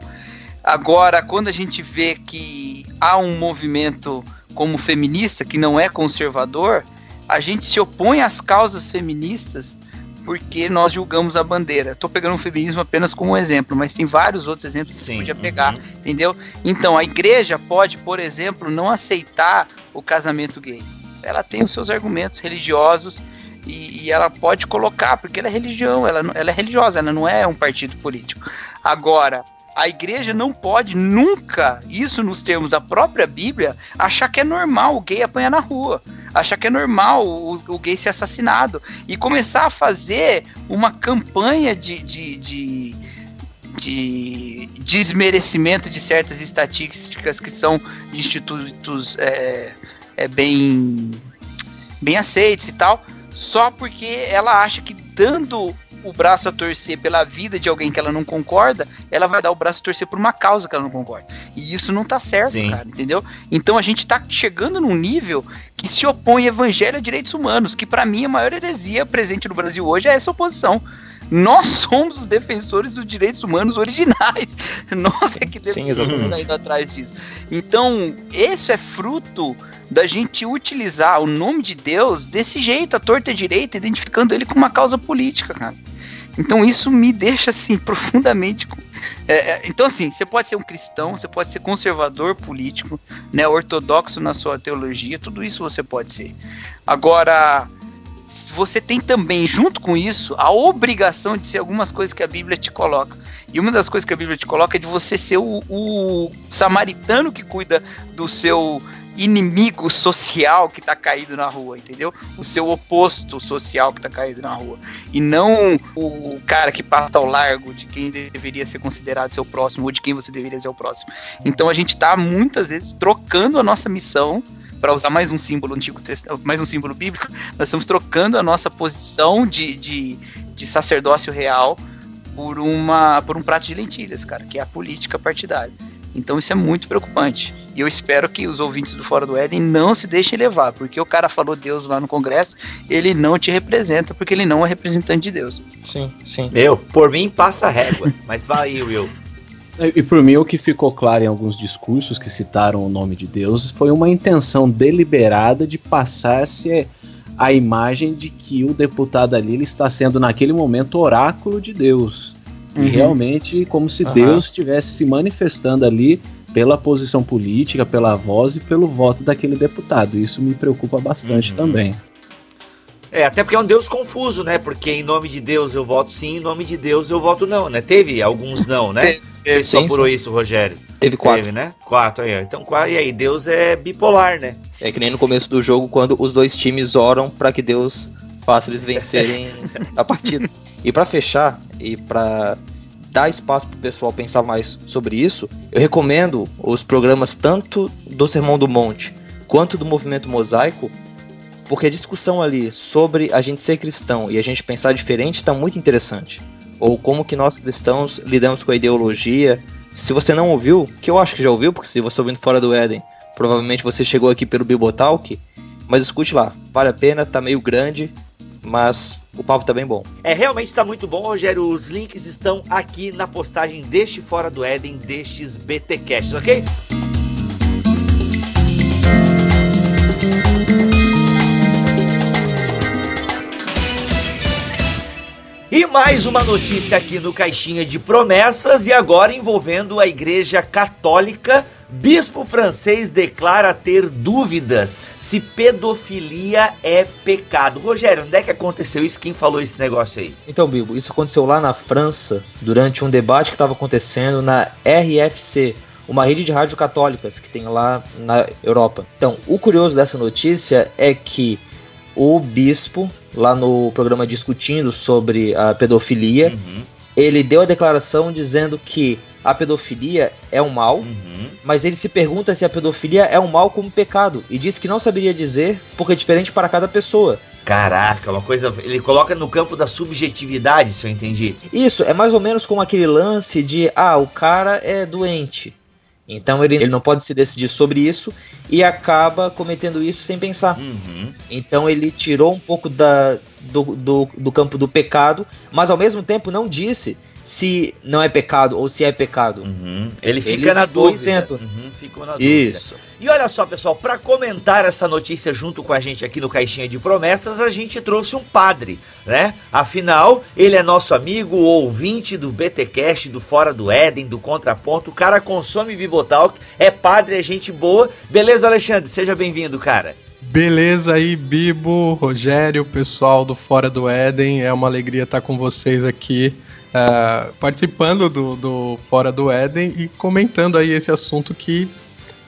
Agora, quando a gente vê que há um movimento como feminista que não é conservador, a gente se opõe às causas feministas porque nós julgamos a bandeira. Estou pegando o feminismo apenas como um exemplo, mas tem vários outros exemplos que Sim, você podia pegar, uhum. entendeu? Então, a igreja pode, por exemplo, não aceitar o casamento gay. Ela tem os seus argumentos religiosos e, e ela pode colocar, porque ela é religião, ela, ela é religiosa, ela não é um partido político. Agora, a igreja não pode nunca, isso nos termos da própria Bíblia, achar que é normal o gay apanhar na rua. Achar que é normal o, o gay ser assassinado. E começar a fazer uma campanha de, de, de, de desmerecimento de certas estatísticas que são de institutos é, é bem, bem aceitos e tal, só porque ela acha que dando o braço a torcer pela vida de alguém que ela não concorda, ela vai dar o braço a torcer por uma causa que ela não concorda. E isso não tá certo, Sim. cara, entendeu? Então a gente tá chegando num nível que se opõe evangelho a direitos humanos, que para mim a maior heresia presente no Brasil hoje é essa oposição. Nós somos os defensores dos direitos humanos originais. Nós é que devemos sair atrás disso. Então, isso é fruto da gente utilizar o nome de Deus desse jeito, a torta direita, identificando ele com uma causa política, cara. Então isso me deixa assim profundamente. É, é, então assim, você pode ser um cristão, você pode ser conservador político, né, ortodoxo na sua teologia, tudo isso você pode ser. Agora você tem também, junto com isso, a obrigação de ser algumas coisas que a Bíblia te coloca. E uma das coisas que a Bíblia te coloca é de você ser o, o samaritano que cuida do seu inimigo social que tá caído na rua, entendeu? O seu oposto social que tá caído na rua. E não o cara que passa ao largo de quem deveria ser considerado seu próximo ou de quem você deveria ser o próximo. Então a gente tá muitas vezes trocando a nossa missão para usar mais um símbolo antigo, mais um símbolo bíblico, nós estamos trocando a nossa posição de, de, de sacerdócio real por uma por um prato de lentilhas, cara, que é a política partidária. Então isso é muito preocupante. E eu espero que os ouvintes do Fora do Éden não se deixem levar, porque o cara falou Deus lá no Congresso, ele não te representa, porque ele não é representante de Deus. Sim, sim. Meu, por mim passa régua, mas vai aí, Will. E por mim, o que ficou claro em alguns discursos que citaram o nome de Deus foi uma intenção deliberada de passar-se a imagem de que o deputado ali ele está sendo, naquele momento, oráculo de Deus. Uhum. E realmente como se uhum. Deus estivesse se manifestando ali pela posição política, pela voz e pelo voto daquele deputado. Isso me preocupa bastante uhum. também. É, até porque é um Deus confuso, né? Porque em nome de Deus eu voto sim, em nome de Deus eu voto não, né? Teve alguns não, né? Você só apurou isso, Rogério? Teve quatro. Teve, né? Quatro aí. Então, e aí? Deus é bipolar, né? É que nem no começo do jogo, quando os dois times oram para que Deus faça eles vencerem a partida. E para fechar, e para dar espaço para o pessoal pensar mais sobre isso, eu recomendo os programas tanto do Sermão do Monte quanto do Movimento Mosaico, porque a discussão ali sobre a gente ser cristão e a gente pensar diferente está muito interessante. Ou como que nós cristãos lidamos com a ideologia. Se você não ouviu, que eu acho que já ouviu, porque se você ouvindo fora do Éden, provavelmente você chegou aqui pelo Bibotalk, mas escute lá, vale a pena, tá meio grande, mas o papo tá bem bom. É, realmente tá muito bom, Rogério. Os links estão aqui na postagem deste Fora do Éden, destes BTcasts, ok? E mais uma notícia aqui no Caixinha de Promessas e agora envolvendo a Igreja Católica. Bispo francês declara ter dúvidas se pedofilia é pecado. Rogério, onde é que aconteceu isso? Quem falou esse negócio aí? Então, Bibo, isso aconteceu lá na França durante um debate que estava acontecendo na RFC, uma rede de rádio católicas que tem lá na Europa. Então, o curioso dessa notícia é que o bispo, lá no programa discutindo sobre a pedofilia, uhum. ele deu a declaração dizendo que a pedofilia é um mal, Uhum. mas ele se pergunta se a pedofilia é um mal como pecado e diz que não saberia dizer porque é diferente para cada pessoa. Caraca, uma coisa. Ele coloca no campo da subjetividade, se eu entendi. Isso é mais ou menos como aquele lance de ah, o cara é doente. Então ele, ele não pode se decidir sobre isso e acaba cometendo isso sem pensar. Uhum. Então ele tirou um pouco da, do, do, do campo do pecado, mas ao mesmo tempo não disse se não é pecado ou se é pecado. Uhum. Ele fica Ele na dúvida. isento. Uhum, ficou na dúvida. Isso. E olha só, pessoal, para comentar essa notícia junto com a gente aqui no Caixinha de Promessas, a gente trouxe um padre, né? Afinal, ele é nosso amigo, ouvinte do BTcast, do Fora do Éden, do Contraponto. O cara consome Bibotalk, é padre, é gente boa. Beleza, Alexandre? Seja bem-vindo, cara. Beleza aí, Bibo, Rogério, pessoal do Fora do Éden. É uma alegria estar com vocês aqui, eh, participando do, do Fora do Éden e comentando aí esse assunto que,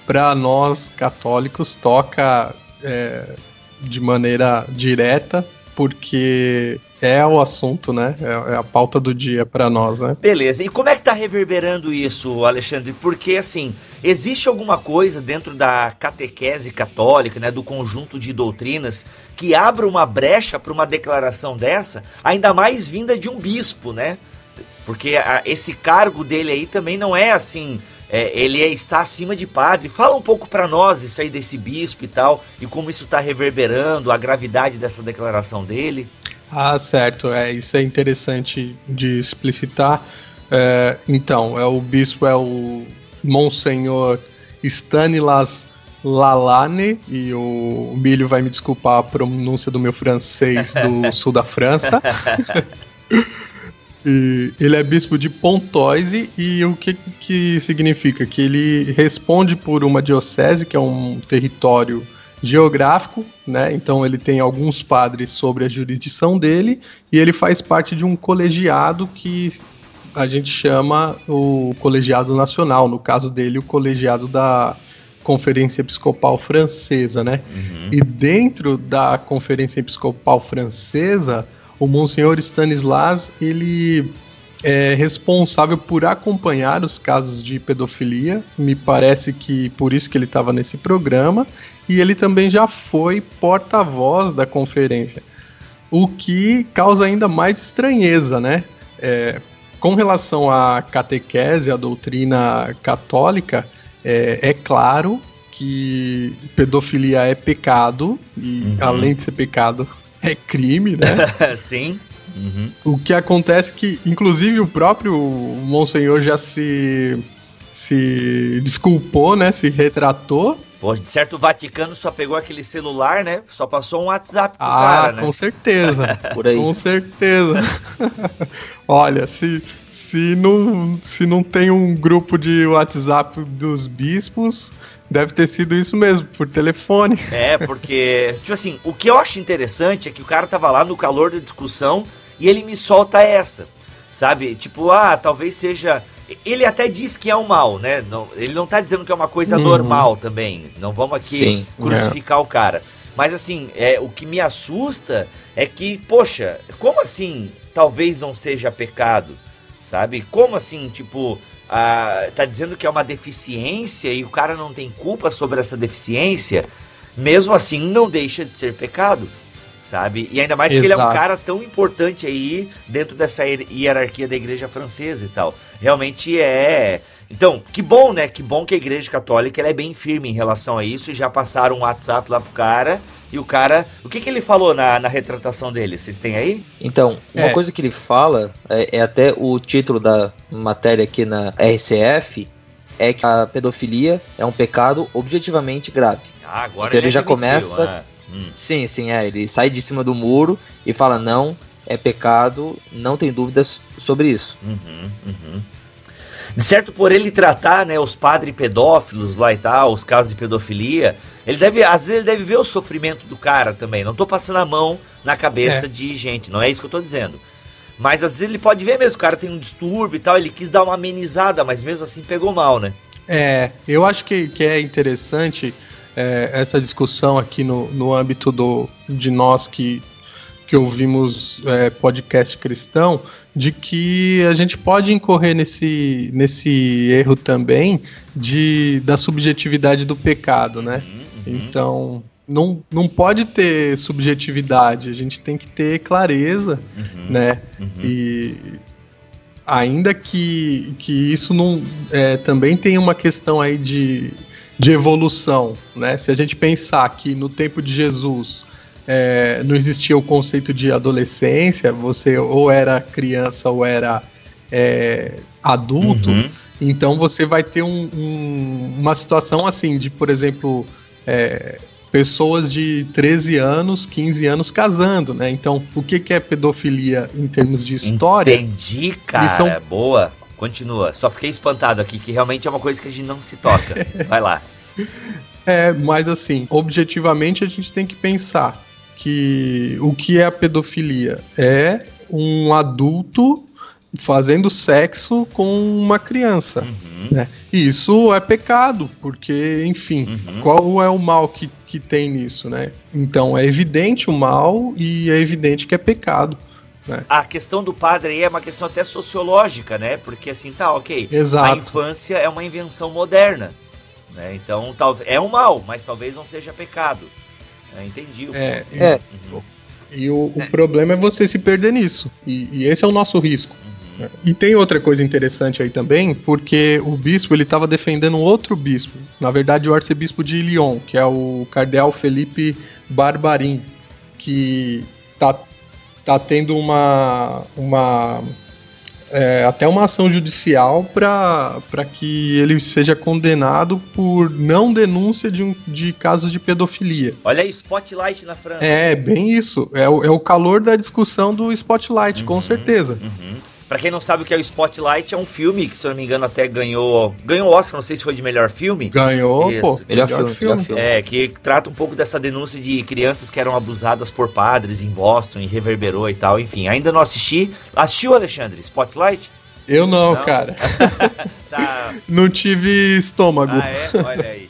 para nós católicos, toca eh, de maneira direta, porque é o assunto, né? É, é a pauta do dia para nós, né? Beleza, e como é que tá reverberando isso, Alexandre? Porque, assim, existe alguma coisa dentro da catequese católica, né, do conjunto de doutrinas, que abra uma brecha para uma declaração dessa, ainda mais vinda de um bispo, né? Porque a- esse cargo dele aí também não é assim, é, ele é- está acima de padre. Fala um pouco para nós isso aí desse bispo e tal, e como isso tá reverberando, a gravidade dessa declaração dele. Ah, certo. É, isso é interessante de explicitar. É, então, é o bispo é o Monsenhor Stanislas Lalane, e o Milho vai me desculpar a pronúncia do meu francês do sul da França. E ele é bispo de Pontoise e o que, que significa? Que ele responde por uma diocese, que é um território geográfico, né? Então ele tem alguns padres sobre a jurisdição dele e ele faz parte de um colegiado que a gente chama o colegiado nacional, no caso dele o colegiado da Conferência Episcopal Francesa, né? E dentro da Conferência Episcopal Francesa, o Monsenhor Stanislas, ele é responsável por acompanhar os casos de pedofilia. Me parece que por isso que ele estava nesse programa. E ele também já foi porta-voz da conferência. O que causa ainda mais estranheza, né? É, com relação à catequese, à doutrina católica, é, é claro que pedofilia é pecado, e Uhum. além de ser pecado, é crime, né? Sim. Uhum. O que acontece é que, inclusive, o próprio Monsenhor já se, se desculpou, né? Se retratou. Pô, de certo, o Vaticano só pegou aquele celular, né? Só passou um WhatsApp pro Ah, cara, né? com certeza. Por aí. Com certeza. Olha, se, se, não, se não tem um grupo de WhatsApp dos bispos, deve ter sido isso mesmo, por telefone. É, porque, tipo assim, o que eu acho interessante é que o cara tava lá no calor da discussão e ele me solta essa, sabe? Tipo, ah, talvez seja. Ele até diz que é um mal, né? Não, ele não tá dizendo que é uma coisa Uhum. normal também. Não vamos aqui Sim. crucificar o cara. Mas assim, é, o que me assusta é que, poxa, como assim talvez não seja pecado? Sabe? Como assim, tipo, ah, tá dizendo que é uma deficiência e o cara não tem culpa sobre essa deficiência? Mesmo assim, não deixa de ser pecado. Sabe? E ainda mais que ele é um Exato. cara tão importante aí dentro dessa hier- hierarquia da igreja francesa e tal. Realmente é. Então, que bom, né? Que bom que a igreja católica ela é bem firme em relação a isso e já passaram um WhatsApp lá pro cara. E o cara. O que, que ele falou na, na retratação dele? Vocês têm aí? Então, uma É. coisa que ele fala, é, é até o título da matéria aqui na RCF, é que a pedofilia é um pecado objetivamente grave. Ah, agora Então ele já admitiu, começa- né? Hum. Sim, sim, é. Ele sai de cima do muro e fala: não, é pecado, não tem dúvidas sobre isso. Uhum, uhum. De certo, por ele tratar, né, os padres pedófilos lá e tal, os casos de pedofilia, ele deve, às vezes ele deve ver o sofrimento do cara também. Não tô passando a mão na cabeça É. de gente, não é isso que eu tô dizendo. Mas às vezes ele pode ver mesmo, o cara tem um distúrbio e tal, ele quis dar uma amenizada, mas mesmo assim pegou mal, né? É, eu acho que, que é interessante é, essa discussão aqui no, no âmbito do, de nós que, que ouvimos é, podcast cristão, de que a gente pode incorrer nesse, nesse erro também de, da subjetividade do pecado, né? Uhum, uhum. Então, não, não pode ter subjetividade, a gente tem que ter clareza, uhum, né? Uhum. E ainda que, que isso não é, também tem uma questão aí de, de evolução, né? Se a gente pensar que no tempo de Jesus é, não existia o conceito de adolescência, você ou era criança ou era é, adulto, uhum. então você vai ter um, um, uma situação assim de, por exemplo, é, pessoas de 13 anos, 15 anos casando, né? Então, o que, que é pedofilia em termos de história? Entendi, cara. São... Boa. Continua. Só fiquei espantado aqui, que realmente é uma coisa que a gente não se toca. Vai lá. É, mas assim, objetivamente a gente tem que pensar que o que é a pedofilia? É um adulto fazendo sexo com uma criança. Uhum. Né? E isso é pecado, porque, enfim, uhum. qual é o mal que, que tem nisso, né? Então é evidente o mal e é evidente que é pecado. Né? A questão do padre aí é uma questão até sociológica, né? Porque assim, tá, ok. Exato. A infância é uma invenção moderna. Né? Então, tal, é um mal, mas talvez não seja pecado. É, entendi. É, é. Uhum. E o, o é. problema é você se perder nisso. E, e esse é o nosso risco. Uhum. E tem outra coisa interessante aí também, porque o bispo ele estava defendendo outro bispo, na verdade o arcebispo de Lyon, que é o cardeal Felipe Barbarin, que tá, tá tendo uma, uma é, até uma ação judicial para que ele seja condenado por não denúncia de, um, de casos de pedofilia. Olha aí, Spotlight na França. É, bem isso. É, o, é o calor da discussão do Spotlight, uhum, com certeza. Uhum. Pra quem não sabe o que é o Spotlight, é um filme que, se eu não me engano, até ganhou. Ganhou Oscar, não sei se foi de melhor filme. Ganhou, Isso. pô. Melhor, melhor filme, filme. filme. É, que trata um pouco dessa denúncia de crianças que eram abusadas por padres em Boston e reverberou e tal. Enfim, ainda não assisti. Assistiu, Alexandre? Spotlight? Eu não, não? cara. tá. Não tive estômago. Ah, é? Olha aí.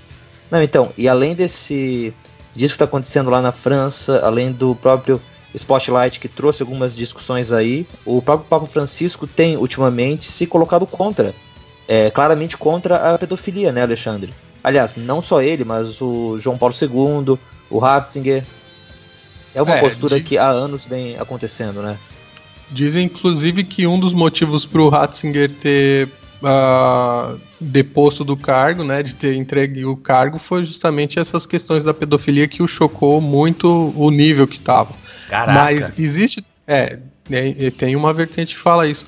Não, então, e além desse. disso que tá acontecendo lá na França, além do próprio Spotlight, que trouxe algumas discussões aí. O próprio Papa Francisco tem, ultimamente, se colocado contra, é, claramente contra a pedofilia, né, Alexandre? Aliás, não só ele, mas o João Paulo II, o Ratzinger. É uma é, postura que há anos vem acontecendo, né? Dizem, inclusive, que um dos motivos para o Ratzinger ter uh, deposto do cargo, né, de ter entregue o cargo, foi justamente essas questões da pedofilia que o chocou muito o nível que estava. Caraca. Mas existe. É, tem uma vertente que fala isso.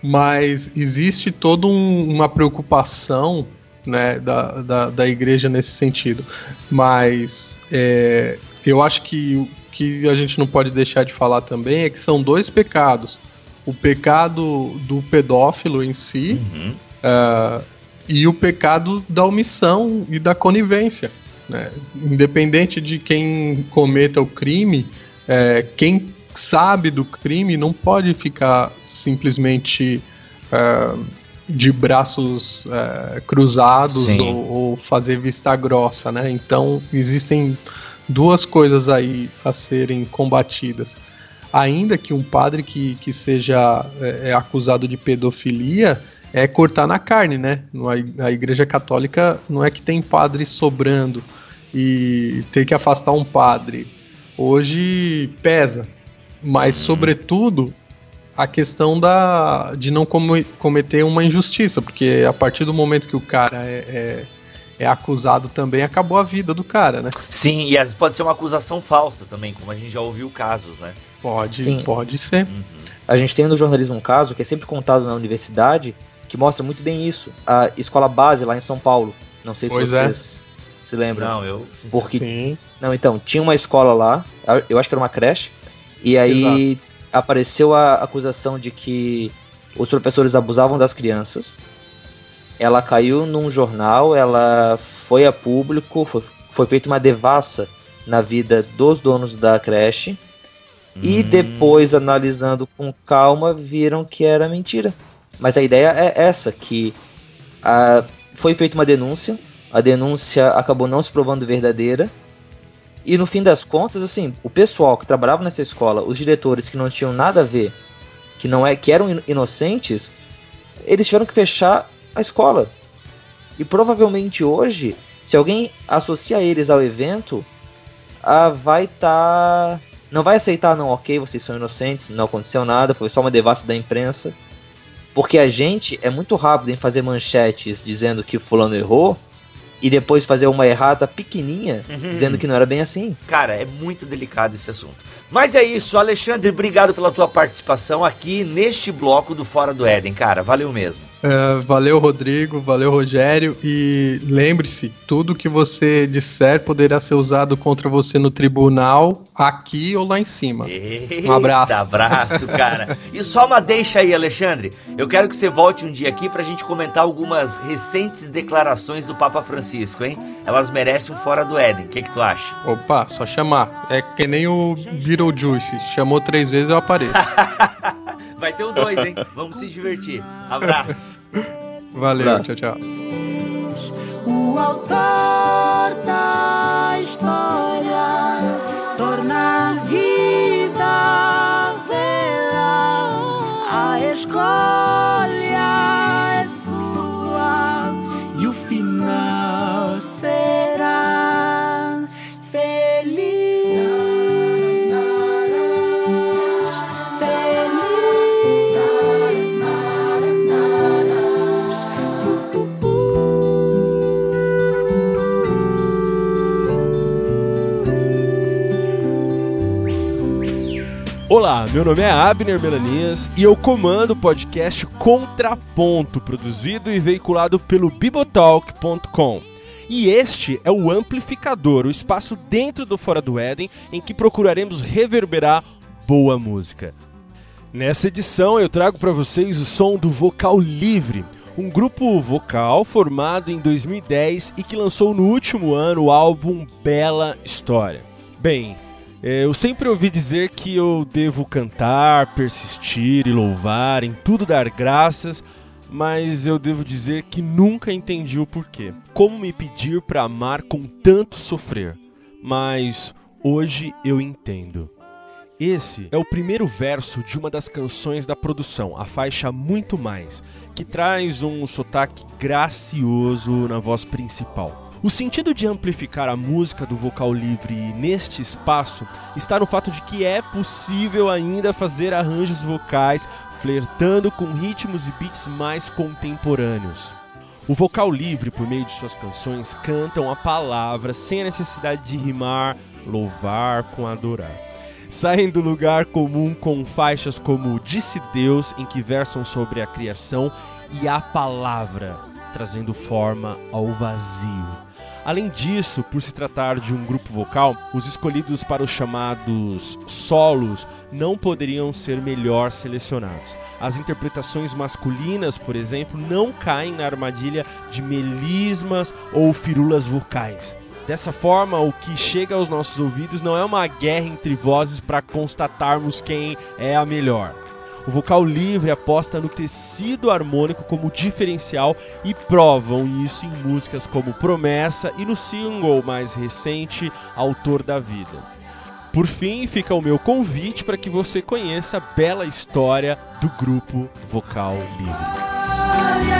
Mas existe toda um, uma preocupação né, da, da, da, igreja nesse sentido. Mas é, eu acho que o que a gente não pode deixar de falar também é que são dois pecados. O pecado do pedófilo em si uhum. uh, e o pecado da omissão e da conivência. Né? Independente de quem cometa o crime, é, quem sabe do crime não pode ficar simplesmente é, de braços é, cruzados ou, ou, fazer vista grossa, né? Então existem duas coisas aí a serem combatidas. Ainda que um padre que, que seja é, é acusado de pedofilia é cortar na carne, né? A Igreja Católica não é que tem padre sobrando e ter que afastar um padre hoje pesa. Mas, uhum. sobretudo, a questão da, de não cometer uma injustiça, porque a partir do momento que o cara é, é, é, acusado também, acabou a vida do cara, né? Sim, e às vezes pode ser uma acusação falsa também, como a gente já ouviu casos, né? Pode, Sim. pode ser. Uhum. A gente tem no jornalismo um caso que é sempre contado na universidade, que mostra muito bem isso. A escola base lá em São Paulo. Não sei se pois é. vocês é. Se lembram. Não, eu. Porque Sim. Não, então, tinha uma escola lá, eu acho que era uma creche, e aí Exato. apareceu a acusação de que os professores abusavam das crianças. Ela caiu num jornal, ela foi a público, foi, foi feita uma devassa na vida dos donos da creche. Hum. E depois, analisando com calma, viram que era mentira. Mas a ideia é essa, que a, foi feita uma denúncia, a denúncia acabou não se provando verdadeira, E no fim das contas, assim, o pessoal que trabalhava nessa escola, os diretores que não tinham nada a ver, que não é que eram inocentes, eles tiveram que fechar a escola. E provavelmente hoje, se alguém associa eles ao evento, vai estar. Tá... Não vai aceitar, não, ok, vocês são inocentes, não aconteceu nada, foi só uma devassa da imprensa. Porque a gente é muito rápido em fazer manchetes dizendo que fulano errou e depois fazer uma errata pequenininha uhum. dizendo que não era bem assim. Cara, é muito delicado esse assunto. Mas é isso, Alexandre, obrigado pela tua participação aqui neste bloco do Fora do Éden, cara. Valeu mesmo. É, valeu, Rodrigo, valeu, Rogério. E lembre-se: tudo que você disser poderá ser usado contra você no tribunal, aqui ou lá em cima. Eita, um abraço. abraço, cara. e só uma deixa aí, Alexandre. Eu quero que você volte um dia aqui pra gente comentar algumas recentes declarações do Papa Francisco, hein? Elas merecem um fora do Éden. O que, que tu acha? Opa, só chamar. É que nem o Beetlejuice. Chamou três vezes, eu apareço. Vai ter o dois, hein? Vamos se divertir. Abraço. Valeu, Abraço. tchau, tchau. O autor da história torna a vida vela a escolha Olá, meu nome é Abner Melanias e eu comando o podcast Contraponto, produzido e veiculado pelo bibotalk.com. E este é o Amplificador, o espaço dentro do Fora do Éden em que procuraremos reverberar boa música. Nessa edição eu trago para vocês o som do Vocal Livre, um grupo vocal formado em 2010 e que lançou no último ano o álbum Bela História. Bem, é, eu sempre ouvi dizer que eu devo cantar, persistir e louvar, em tudo dar graças, mas eu devo dizer que nunca entendi o porquê. Como me pedir para amar com tanto sofrer? Mas hoje eu entendo. Esse é o primeiro verso de uma das canções da produção, a faixa Muito Mais, que traz um sotaque gracioso na voz principal. O sentido de amplificar a música do vocal livre neste espaço está no fato de que é possível ainda fazer arranjos vocais flertando com ritmos e beats mais contemporâneos. O vocal livre, por meio de suas canções, cantam a palavra sem a necessidade de rimar, louvar com adorar. Saem do lugar comum com faixas como Disse Deus, em que versam sobre a criação, e a palavra, trazendo forma ao vazio. Além disso, por se tratar de um grupo vocal, os escolhidos para os chamados solos não poderiam ser melhor selecionados. As interpretações masculinas, por exemplo, não caem na armadilha de melismas ou firulas vocais. Dessa forma, o que chega aos nossos ouvidos não é uma guerra entre vozes para constatarmos quem é a melhor o vocal livre aposta no tecido harmônico como diferencial e provam isso em músicas como Promessa e no single mais recente, Autor da Vida. Por fim, fica o meu convite para que você conheça a bela história do grupo Vocal Livre.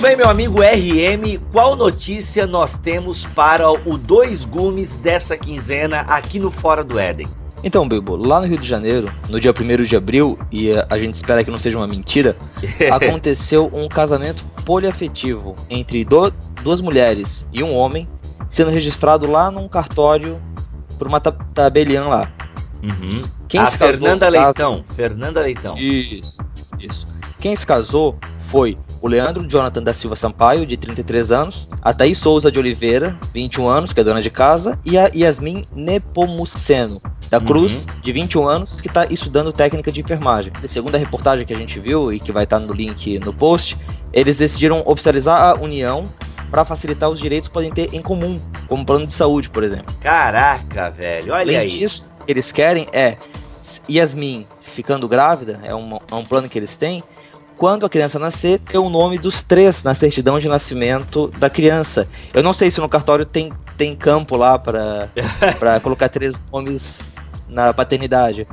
Bem, meu amigo RM, qual notícia nós temos para o Dois Gumes dessa quinzena aqui no Fora do Éden? Então, Bilbo, lá no Rio de Janeiro, no dia 1 de abril, e a gente espera que não seja uma mentira, aconteceu um casamento poliafetivo entre do, duas mulheres e um homem, sendo registrado lá num cartório por uma tabeliã lá. Uhum. Quem a se Fernanda casou, Leitão. Caso... Fernanda Leitão. Isso, isso. Quem se casou foi o Leandro Jonathan da Silva Sampaio, de 33 anos, a Thaís Souza de Oliveira, 21 anos, que é dona de casa, e a Yasmin Nepomuceno, da Cruz, uhum. de 21 anos, que está estudando técnica de enfermagem. Segundo a reportagem que a gente viu e que vai estar tá no link no post, eles decidiram oficializar a união para facilitar os direitos que podem ter em comum, como plano de saúde, por exemplo. Caraca, velho, olha Além aí. Disso, o que eles querem é Yasmin ficando grávida, é um, é um plano que eles têm, quando a criança nascer, ter o nome dos três na certidão de nascimento da criança. Eu não sei se no cartório tem, tem campo lá para colocar três nomes na paternidade.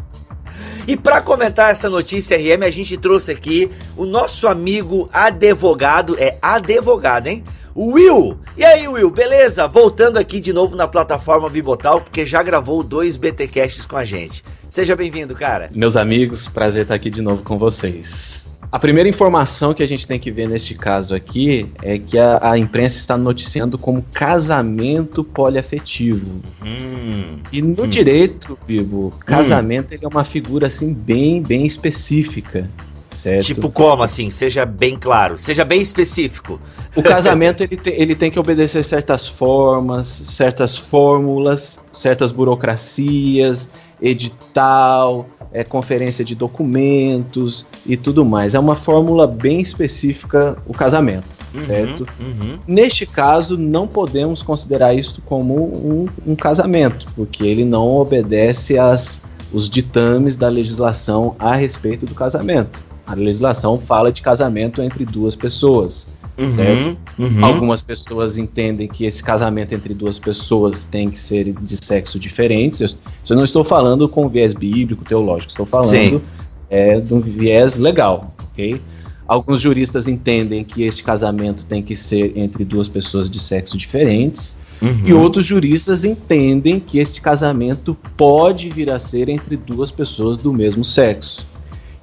E para comentar essa notícia RM, a gente trouxe aqui o nosso amigo advogado, é advogado, hein? Will! E aí, Will, beleza? Voltando aqui de novo na plataforma Bibotal, porque já gravou dois BTcasts com a gente. Seja bem-vindo, cara. Meus amigos, prazer estar aqui de novo com vocês. A primeira informação que a gente tem que ver neste caso aqui é que a, a imprensa está noticiando como casamento poliafetivo. Hum, e no hum. direito, Bibo, casamento hum. é uma figura assim bem, bem específica. Certo? Tipo como assim? Seja bem claro, seja bem específico. O casamento ele, tem, ele tem que obedecer certas formas, certas fórmulas, certas burocracias, edital, é, conferência de documentos e tudo mais. É uma fórmula bem específica o casamento, uhum, certo? Uhum. Neste caso, não podemos considerar isso como um, um casamento, porque ele não obedece às os ditames da legislação a respeito do casamento. A legislação fala de casamento entre duas pessoas. Uhum, certo? Uhum. Algumas pessoas entendem que esse casamento entre duas pessoas tem que ser de sexo diferentes. Eu, eu não estou falando com viés bíblico, teológico, estou falando é, de um viés legal, ok? Alguns juristas entendem que este casamento tem que ser entre duas pessoas de sexo diferentes. Uhum. E outros juristas entendem que este casamento pode vir a ser entre duas pessoas do mesmo sexo.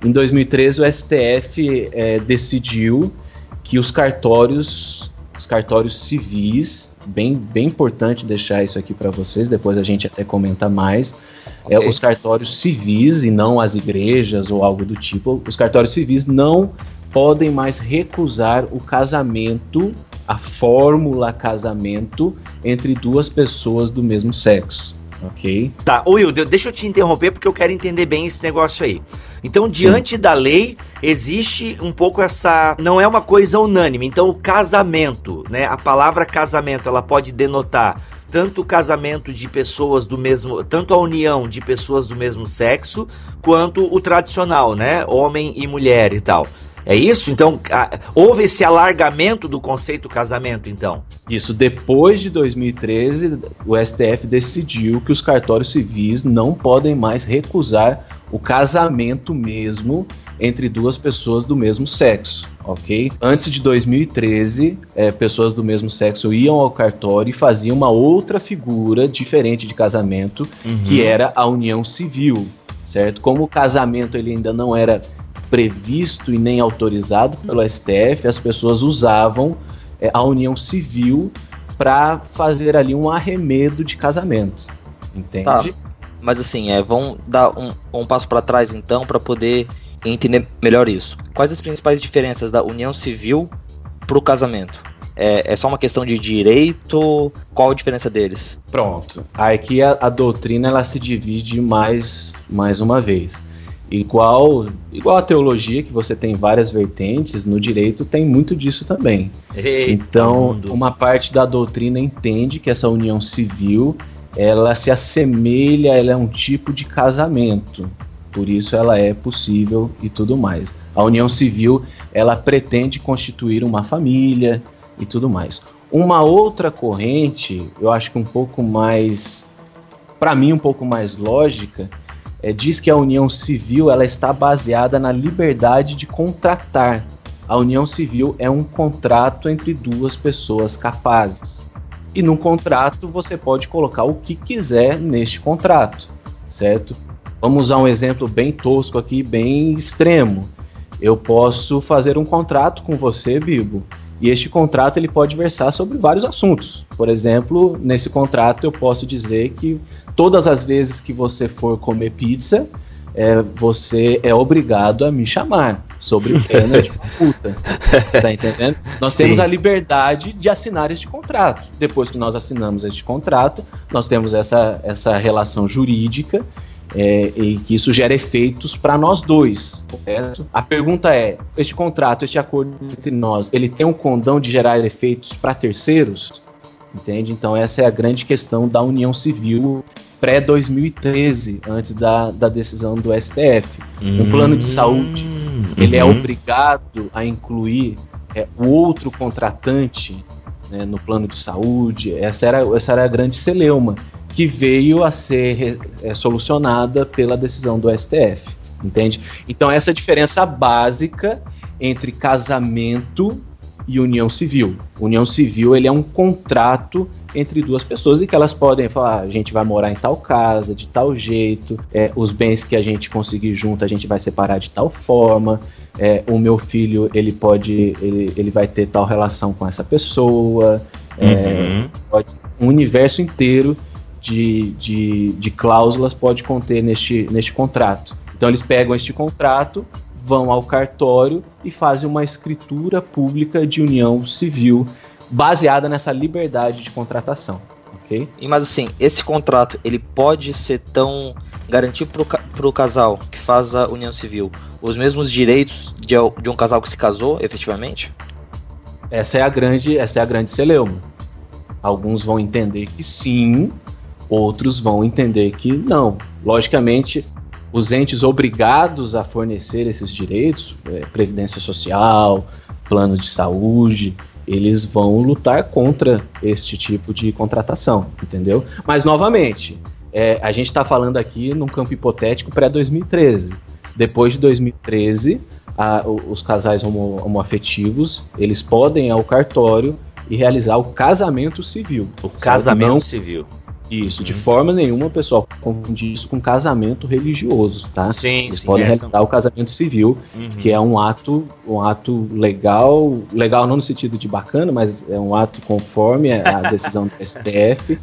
Em 2013, o STF é, decidiu que os cartórios, os cartórios civis, bem, bem importante deixar isso aqui para vocês, depois a gente até comenta mais, é, okay. é, os cartórios civis e não as igrejas ou algo do tipo, os cartórios civis não podem mais recusar o casamento, a fórmula casamento entre duas pessoas do mesmo sexo ok? Tá, Will, deixa eu te interromper porque eu quero entender bem esse negócio aí. Então, diante Sim. da lei, existe um pouco essa. Não é uma coisa unânime. Então, o casamento, né? A palavra casamento, ela pode denotar tanto o casamento de pessoas do mesmo, tanto a união de pessoas do mesmo sexo, quanto o tradicional, né? Homem e mulher e tal. É isso? Então, houve esse alargamento do conceito casamento, então? Isso. Depois de 2013, o STF decidiu que os cartórios civis não podem mais recusar o casamento mesmo entre duas pessoas do mesmo sexo, ok? Antes de 2013, é, pessoas do mesmo sexo iam ao cartório e faziam uma outra figura diferente de casamento, uhum. que era a união civil, certo? Como o casamento ele ainda não era previsto e nem autorizado pelo STF, as pessoas usavam é, a união civil para fazer ali um arremedo de casamento. Entende? Tá. Mas assim, é, vamos dar um, um passo para trás então para poder entender melhor isso. Quais as principais diferenças da união civil para o casamento? É, é, só uma questão de direito? Qual a diferença deles? Pronto. Aqui a, a doutrina ela se divide mais, mais uma vez. Igual, igual a teologia, que você tem várias vertentes, no direito tem muito disso também. Eita então, mundo. uma parte da doutrina entende que essa união civil, ela se assemelha, ela é um tipo de casamento. Por isso ela é possível e tudo mais. A união civil, ela pretende constituir uma família e tudo mais. Uma outra corrente, eu acho que um pouco mais, para mim um pouco mais lógica, é, diz que a união civil ela está baseada na liberdade de contratar. A união civil é um contrato entre duas pessoas capazes. E num contrato você pode colocar o que quiser neste contrato, certo? Vamos usar um exemplo bem tosco aqui, bem extremo. Eu posso fazer um contrato com você, Bibo, e este contrato ele pode versar sobre vários assuntos. Por exemplo, nesse contrato eu posso dizer que todas as vezes que você for comer pizza, é, você é obrigado a me chamar. sobre pena de multa. Tá entendendo? Nós Sim. temos a liberdade de assinar este contrato. Depois que nós assinamos este contrato, nós temos essa, essa relação jurídica é, e que isso gera efeitos para nós dois, correto? A pergunta é: este contrato, este acordo entre nós, ele tem um condão de gerar efeitos para terceiros? Entende? Então, essa é a grande questão da união civil pré-2013, antes da, da decisão do STF. Hum, um plano de saúde, ele é uhum. obrigado a incluir é, o outro contratante né, no plano de saúde. Essa era, essa era a grande celeuma que veio a ser é, solucionada pela decisão do STF, entende? Então essa diferença básica entre casamento e união civil. União civil ele é um contrato entre duas pessoas e que elas podem falar, ah, a gente vai morar em tal casa, de tal jeito, é, os bens que a gente conseguir junto a gente vai separar de tal forma, é, o meu filho ele pode, ele, ele vai ter tal relação com essa pessoa, é, uhum. pode, um universo inteiro de, de, de cláusulas pode conter neste, neste contrato. Então eles pegam este contrato, vão ao cartório e fazem uma escritura pública de união civil baseada nessa liberdade de contratação. ok? Mas assim, esse contrato ele pode ser tão garantir para o casal que faz a união civil os mesmos direitos de, de um casal que se casou efetivamente? Essa é a grande, essa é a grande celeuma. Alguns vão entender que sim, outros vão entender que não. Logicamente, os entes obrigados a fornecer esses direitos, é, previdência social, plano de saúde, eles vão lutar contra este tipo de contratação, entendeu? Mas novamente, é, a gente está falando aqui num campo hipotético pré-2013. Depois de 2013, a, os casais homo, homoafetivos eles podem ir ao cartório e realizar o casamento civil. O casamento não, civil. Isso, de forma nenhuma, pessoal, confundir isso com casamento religioso, tá? Sim, Eles sim, podem realizar o casamento civil, uhum. que é um ato, um ato legal, legal não no sentido de bacana, mas é um ato conforme a decisão do STF.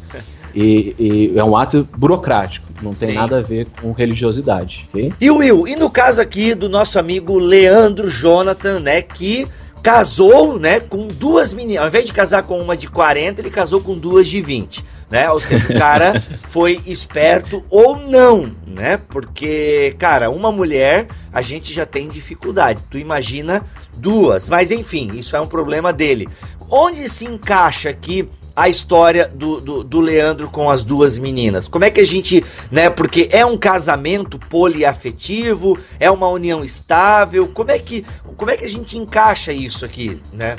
E, e, é um ato burocrático, não tem Sim. nada a ver com religiosidade, ok? E Will, e no caso aqui do nosso amigo Leandro Jonathan, né, que casou, né, com duas meninas, ao invés de casar com uma de 40, ele casou com duas de 20 né? Ou seja, o cara foi esperto ou não, né? Porque, cara, uma mulher a gente já tem dificuldade. Tu imagina duas, mas enfim, isso é um problema dele. Onde se encaixa aqui a história do, do, do, Leandro com as duas meninas? Como é que a gente, né? Porque é um casamento poliafetivo, é uma união estável. Como é que, como é que a gente encaixa isso aqui, né?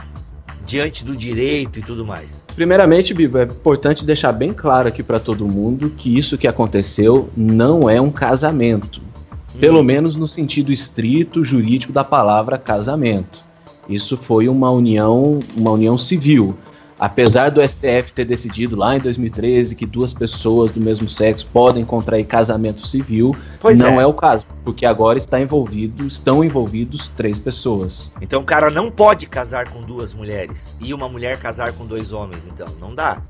Diante do direito e tudo mais. Primeiramente, Bibo, é importante deixar bem claro aqui para todo mundo que isso que aconteceu não é um casamento. Pelo hum. menos no sentido estrito jurídico da palavra casamento. Isso foi uma união, uma união civil. Apesar do STF ter decidido lá em 2013 que duas pessoas do mesmo sexo podem contrair casamento civil, pois não é. é. o caso, porque agora está envolvido, estão envolvidos três pessoas. Então o cara não pode casar com duas mulheres e uma mulher casar com dois homens, então não dá.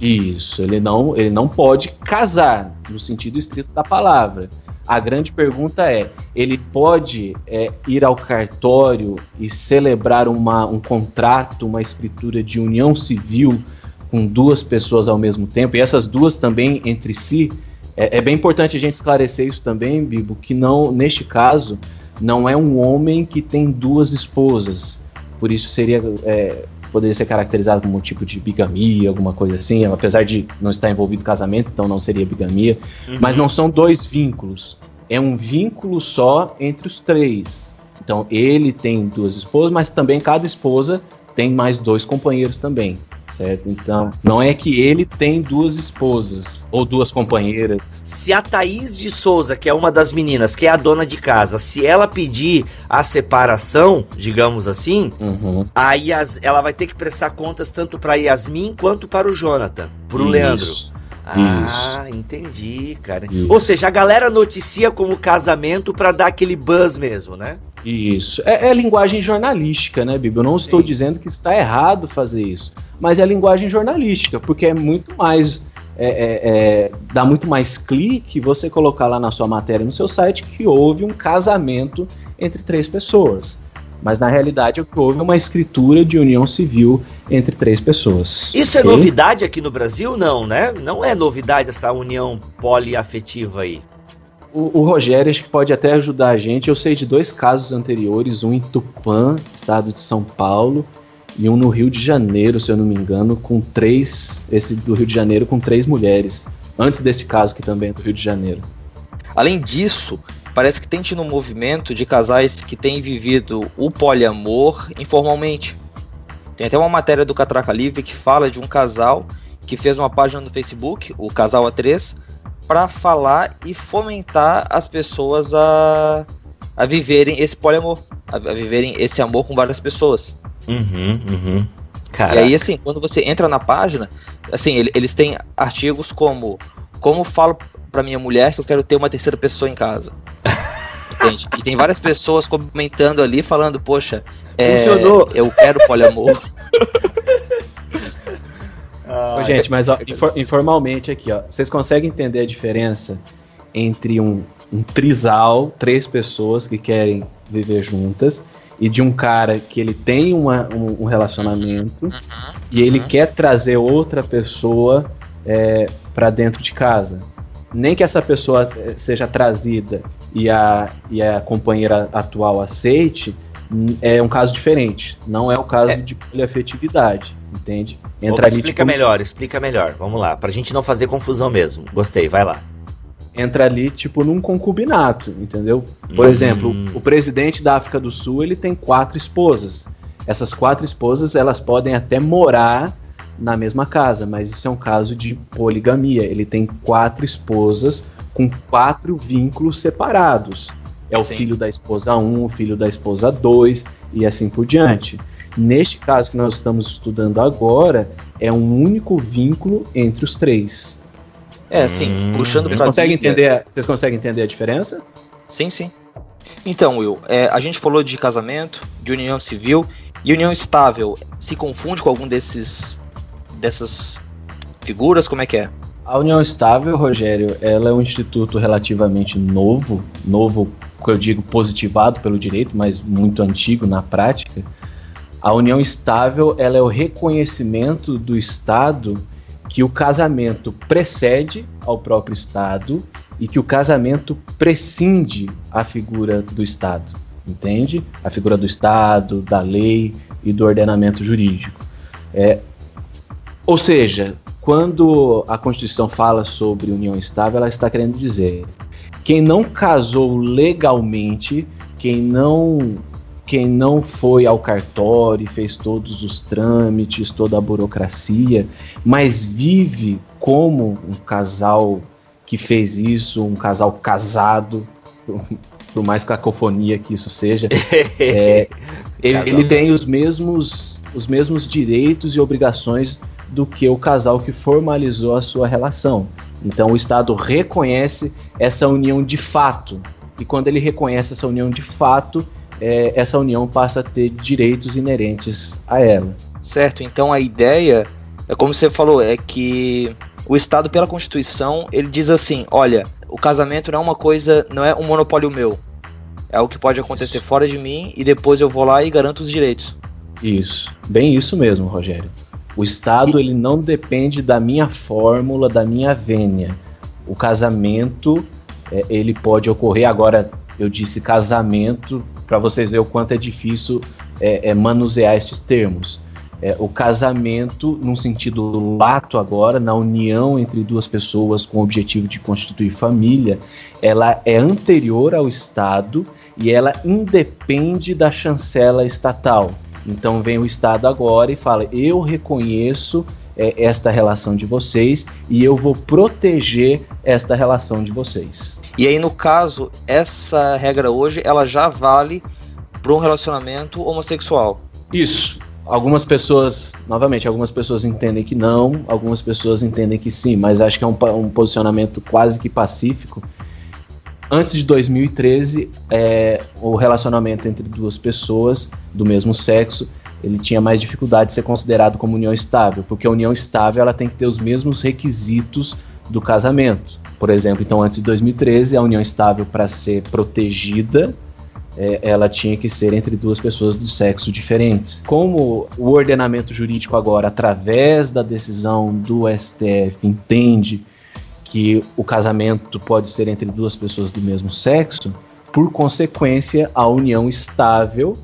Isso, ele não, ele não pode casar no sentido estrito da palavra. A grande pergunta é: ele pode é, ir ao cartório e celebrar uma, um contrato, uma escritura de união civil com duas pessoas ao mesmo tempo, e essas duas também entre si? É, é bem importante a gente esclarecer isso também, Bibo, que não, neste caso, não é um homem que tem duas esposas. Por isso seria. É, poderia ser caracterizado como um tipo de bigamia, alguma coisa assim, apesar de não estar envolvido casamento, então não seria bigamia. Uhum. Mas não são dois vínculos. É um vínculo só entre os três. Então ele tem duas esposas, mas também cada esposa tem mais dois companheiros também certo? Então, não é que ele tem duas esposas ou duas companheiras. Se a Thaís de Souza, que é uma das meninas, que é a dona de casa, se ela pedir a separação, digamos assim, uhum. aí ela vai ter que prestar contas tanto para Yasmin quanto para o Jonathan, para o Leandro. Ah, Isso. entendi, cara. Isso. Ou seja, a galera noticia como casamento para dar aquele buzz mesmo, né? Isso. É, é linguagem jornalística, né, Bibi? Eu não Sim. estou dizendo que está errado fazer isso, mas é linguagem jornalística, porque é muito mais. É, é, é, dá muito mais clique você colocar lá na sua matéria no seu site que houve um casamento entre três pessoas. Mas na realidade o que houve é uma escritura de união civil entre três pessoas. Isso é novidade aqui no Brasil? Não, né? Não é novidade essa união poliafetiva aí. O, o, Rogério acho que pode até ajudar a gente. Eu sei de dois casos anteriores, um em Tupã, estado de São Paulo, e um no Rio de Janeiro, se eu não me engano, com três. Esse do Rio de Janeiro com três mulheres. Antes deste caso, que também é do Rio de Janeiro. Além disso, parece que tem tido um movimento de casais que têm vivido o poliamor informalmente. Tem até uma matéria do Catraca Livre que fala de um casal que fez uma página no Facebook, o Casal A3, para falar e fomentar as pessoas a, a viverem esse poliamor, a, a viverem esse amor com várias pessoas. Uhum, uhum. E aí, assim, quando você entra na página, assim, eles têm artigos como como falo pra minha mulher que eu quero ter uma terceira pessoa em casa. Entende? E tem várias pessoas comentando ali, falando, poxa, é, eu quero poliamor. ah, gente, mas ó, infor informalmente aqui, ó, vocês conseguem entender a diferença entre um, um trisal, três pessoas que querem viver juntas, e de um cara que ele tem uma, um, um relacionamento uhum, e ele uhum. quer trazer outra pessoa é, para dentro de casa nem que essa pessoa eh, seja trazida e a, e a companheira atual aceite, é um caso diferente. Não é o caso é. de poliafetividade, entende? Entra ali, explica tipo, melhor, explica melhor. Vamos lá, pra gente não fazer confusão mesmo. Gostei, vai lá. Entra ali, tipo, num concubinato, entendeu? Por hum. exemplo, o presidente da África do Sul, ele tem quatro esposas. Essas quatro esposas, elas podem até morar na mesma casa, mas isso é um caso de poligamia. Ele tem quatro esposas com quatro vínculos separados. É o Sim. filho da esposa 1, um, o filho da esposa 2 e assim por diante. Neste caso que nós estamos estudando agora, é um único vínculo entre os três. É, sim, hum, puxando vocês conseguem entender Vocês conseguem entender a diferença? Sim, sim. Então, Will, é, a gente falou de casamento, de união civil e união estável. Se confunde com algum desses dessas figuras? Como é que é? A União Estável, Rogério, ela é um instituto relativamente novo, novo, que eu digo positivado pelo direito, mas muito antigo na prática. A União Estável, ela é o reconhecimento do Estado que o casamento precede ao próprio Estado e que o casamento prescinde a figura do Estado, entende? A figura do Estado, da lei e do ordenamento jurídico. É, ou seja, quando a Constituição fala sobre união estável, ela está querendo dizer quem não casou legalmente, quem não quem não foi ao cartório, fez todos os trâmites, toda a burocracia, mas vive como um casal que fez isso, um casal casado, por mais cacofonia que isso seja, é, ele, ele, tem os mesmos, os mesmos direitos e obrigações do que o casal que formalizou a sua relação. Então o Estado reconhece essa união de fato. E quando ele reconhece essa união de fato, é, essa união passa a ter direitos inerentes a ela. Certo, então a ideia, é como você falou, é que o Estado, pela Constituição, ele diz assim: olha, o casamento não é uma coisa, não é um monopólio meu. É o que pode acontecer isso. fora de mim e depois eu vou lá e garanto os direitos. Isso, bem isso mesmo, Rogério. O Estado ele não depende da minha fórmula, da minha vênia. O casamento é, ele pode ocorrer agora. Eu disse casamento para vocês verem o quanto é difícil é, é manusear estes termos. É, o casamento, num sentido lato agora, na união entre duas pessoas com o objetivo de constituir família, ela é anterior ao Estado e ela independe da chancela estatal. Então vem o Estado agora e fala: eu reconheço é, esta relação de vocês e eu vou proteger esta relação de vocês. E aí, no caso, essa regra hoje ela já vale para um relacionamento homossexual. Isso. Algumas pessoas, novamente, algumas pessoas entendem que não, algumas pessoas entendem que sim, mas acho que é um, um posicionamento quase que pacífico antes de 2013, é, o relacionamento entre duas pessoas do mesmo sexo ele tinha mais dificuldade de ser considerado como união estável, porque a união estável ela tem que ter os mesmos requisitos do casamento. Por exemplo, então antes de 2013, a união estável para ser protegida é, ela tinha que ser entre duas pessoas do sexo diferentes. Como o ordenamento jurídico agora, através da decisão do STF, entende que o casamento pode ser entre duas pessoas do mesmo sexo, por consequência, a união estável,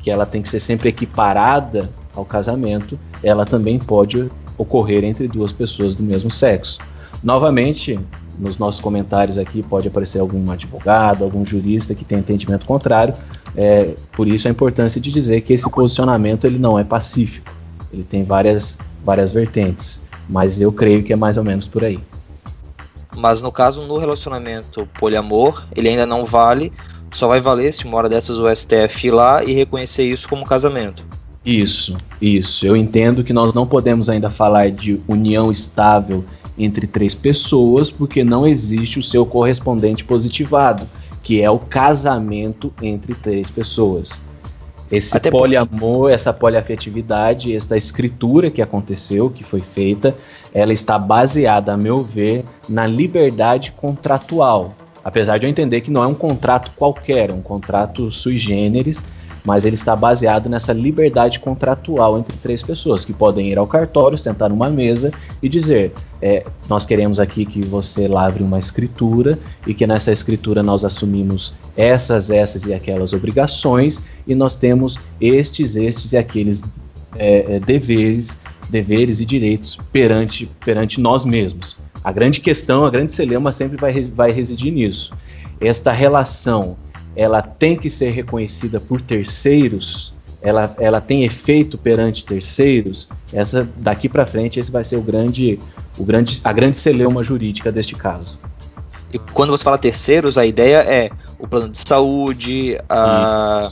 que ela tem que ser sempre equiparada ao casamento, ela também pode ocorrer entre duas pessoas do mesmo sexo. Novamente, nos nossos comentários aqui pode aparecer algum advogado, algum jurista que tem entendimento contrário. É, por isso a importância de dizer que esse posicionamento ele não é pacífico. Ele tem várias, várias vertentes. Mas eu creio que é mais ou menos por aí. Mas no caso, no relacionamento poliamor, ele ainda não vale, só vai valer se uma hora dessas o STF ir lá e reconhecer isso como casamento. Isso, isso. Eu entendo que nós não podemos ainda falar de união estável entre três pessoas, porque não existe o seu correspondente positivado, que é o casamento entre três pessoas. Esse Até poliamor, por... essa poliafetividade, essa escritura que aconteceu, que foi feita, ela está baseada, a meu ver, na liberdade contratual. Apesar de eu entender que não é um contrato qualquer, um contrato sui generis, mas ele está baseado nessa liberdade contratual entre três pessoas que podem ir ao cartório, sentar numa mesa e dizer: é, nós queremos aqui que você lavre uma escritura e que nessa escritura nós assumimos essas, essas e aquelas obrigações e nós temos estes, estes e aqueles é, é, deveres, deveres e direitos perante, perante nós mesmos. A grande questão, a grande celema sempre vai, vai residir nisso. Esta relação ela tem que ser reconhecida por terceiros, ela, ela tem efeito perante terceiros, essa daqui para frente esse vai ser o grande, o grande, a grande celeuma jurídica deste caso. E quando você fala terceiros, a ideia é o plano de saúde, a,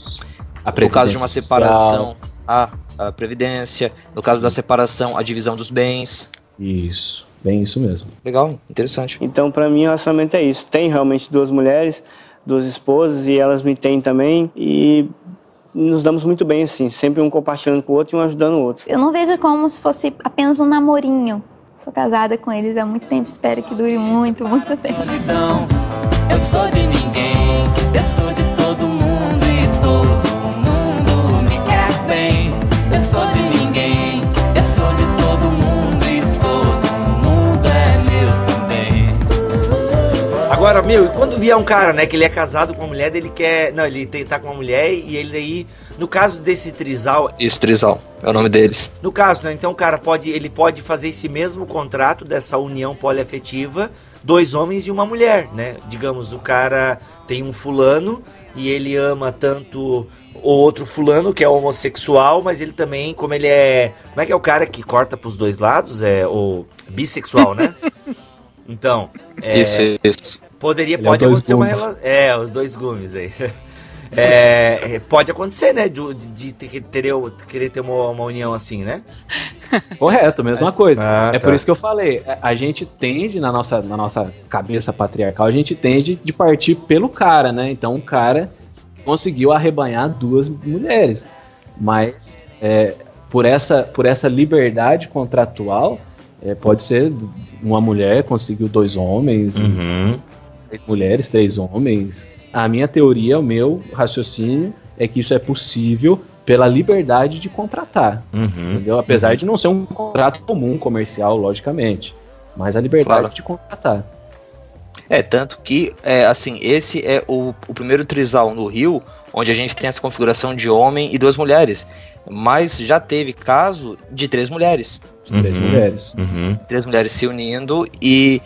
a no caso de uma separação, a, a previdência, no caso da separação, a divisão dos bens. Isso, bem isso mesmo. Legal, interessante. Então, para mim, o relacionamento é isso. Tem realmente duas mulheres, duas esposas e elas me têm também e nos damos muito bem assim, sempre um compartilhando com o outro e um ajudando o outro. Eu não vejo como se fosse apenas um namorinho. Sou casada com eles há muito tempo, espero que dure muito, muito tempo. Solidão, eu sou de ninguém, eu sou de Agora, meu, quando vier um cara, né, que ele é casado com uma mulher, ele quer. Não, ele tá com uma mulher e ele aí. No caso desse trisal. Esse trisal, é o nome deles. No caso, né? Então o cara pode. Ele pode fazer esse mesmo contrato dessa união poliafetiva, dois homens e uma mulher, né? Digamos, o cara tem um fulano e ele ama tanto o outro fulano que é homossexual, mas ele também, como ele é. Como é que é o cara que corta pros dois lados? É o bissexual, né? Então. É, isso, isso. Poderia, Ele é pode é acontecer gumes. uma relação. É, os dois gumes aí. É, é, pode acontecer, né? De, de, de ter, querer ter uma, uma, união assim, né? Correto, mesma coisa. Ah, é tá. por isso que eu falei. A gente tende, na nossa, na nossa cabeça patriarcal, a gente tende de partir pelo cara, né? Então o cara conseguiu arrebanhar duas mulheres. Mas é, por, essa, por essa liberdade contratual, é, pode ser uma mulher conseguiu dois homens, uhum três mulheres, três homens. A minha teoria, o meu raciocínio é que isso é possível pela liberdade de contratar, uhum, entendeu? Apesar de não ser um contrato comum comercial, logicamente, mas a liberdade claro. de contratar. É, tanto que, é, assim, esse é o, o primeiro trisal no Rio, onde a gente tem essa configuração de homem e duas mulheres. Mas já teve caso de três mulheres. Uhum, três mulheres. Uhum. Três mulheres se unindo e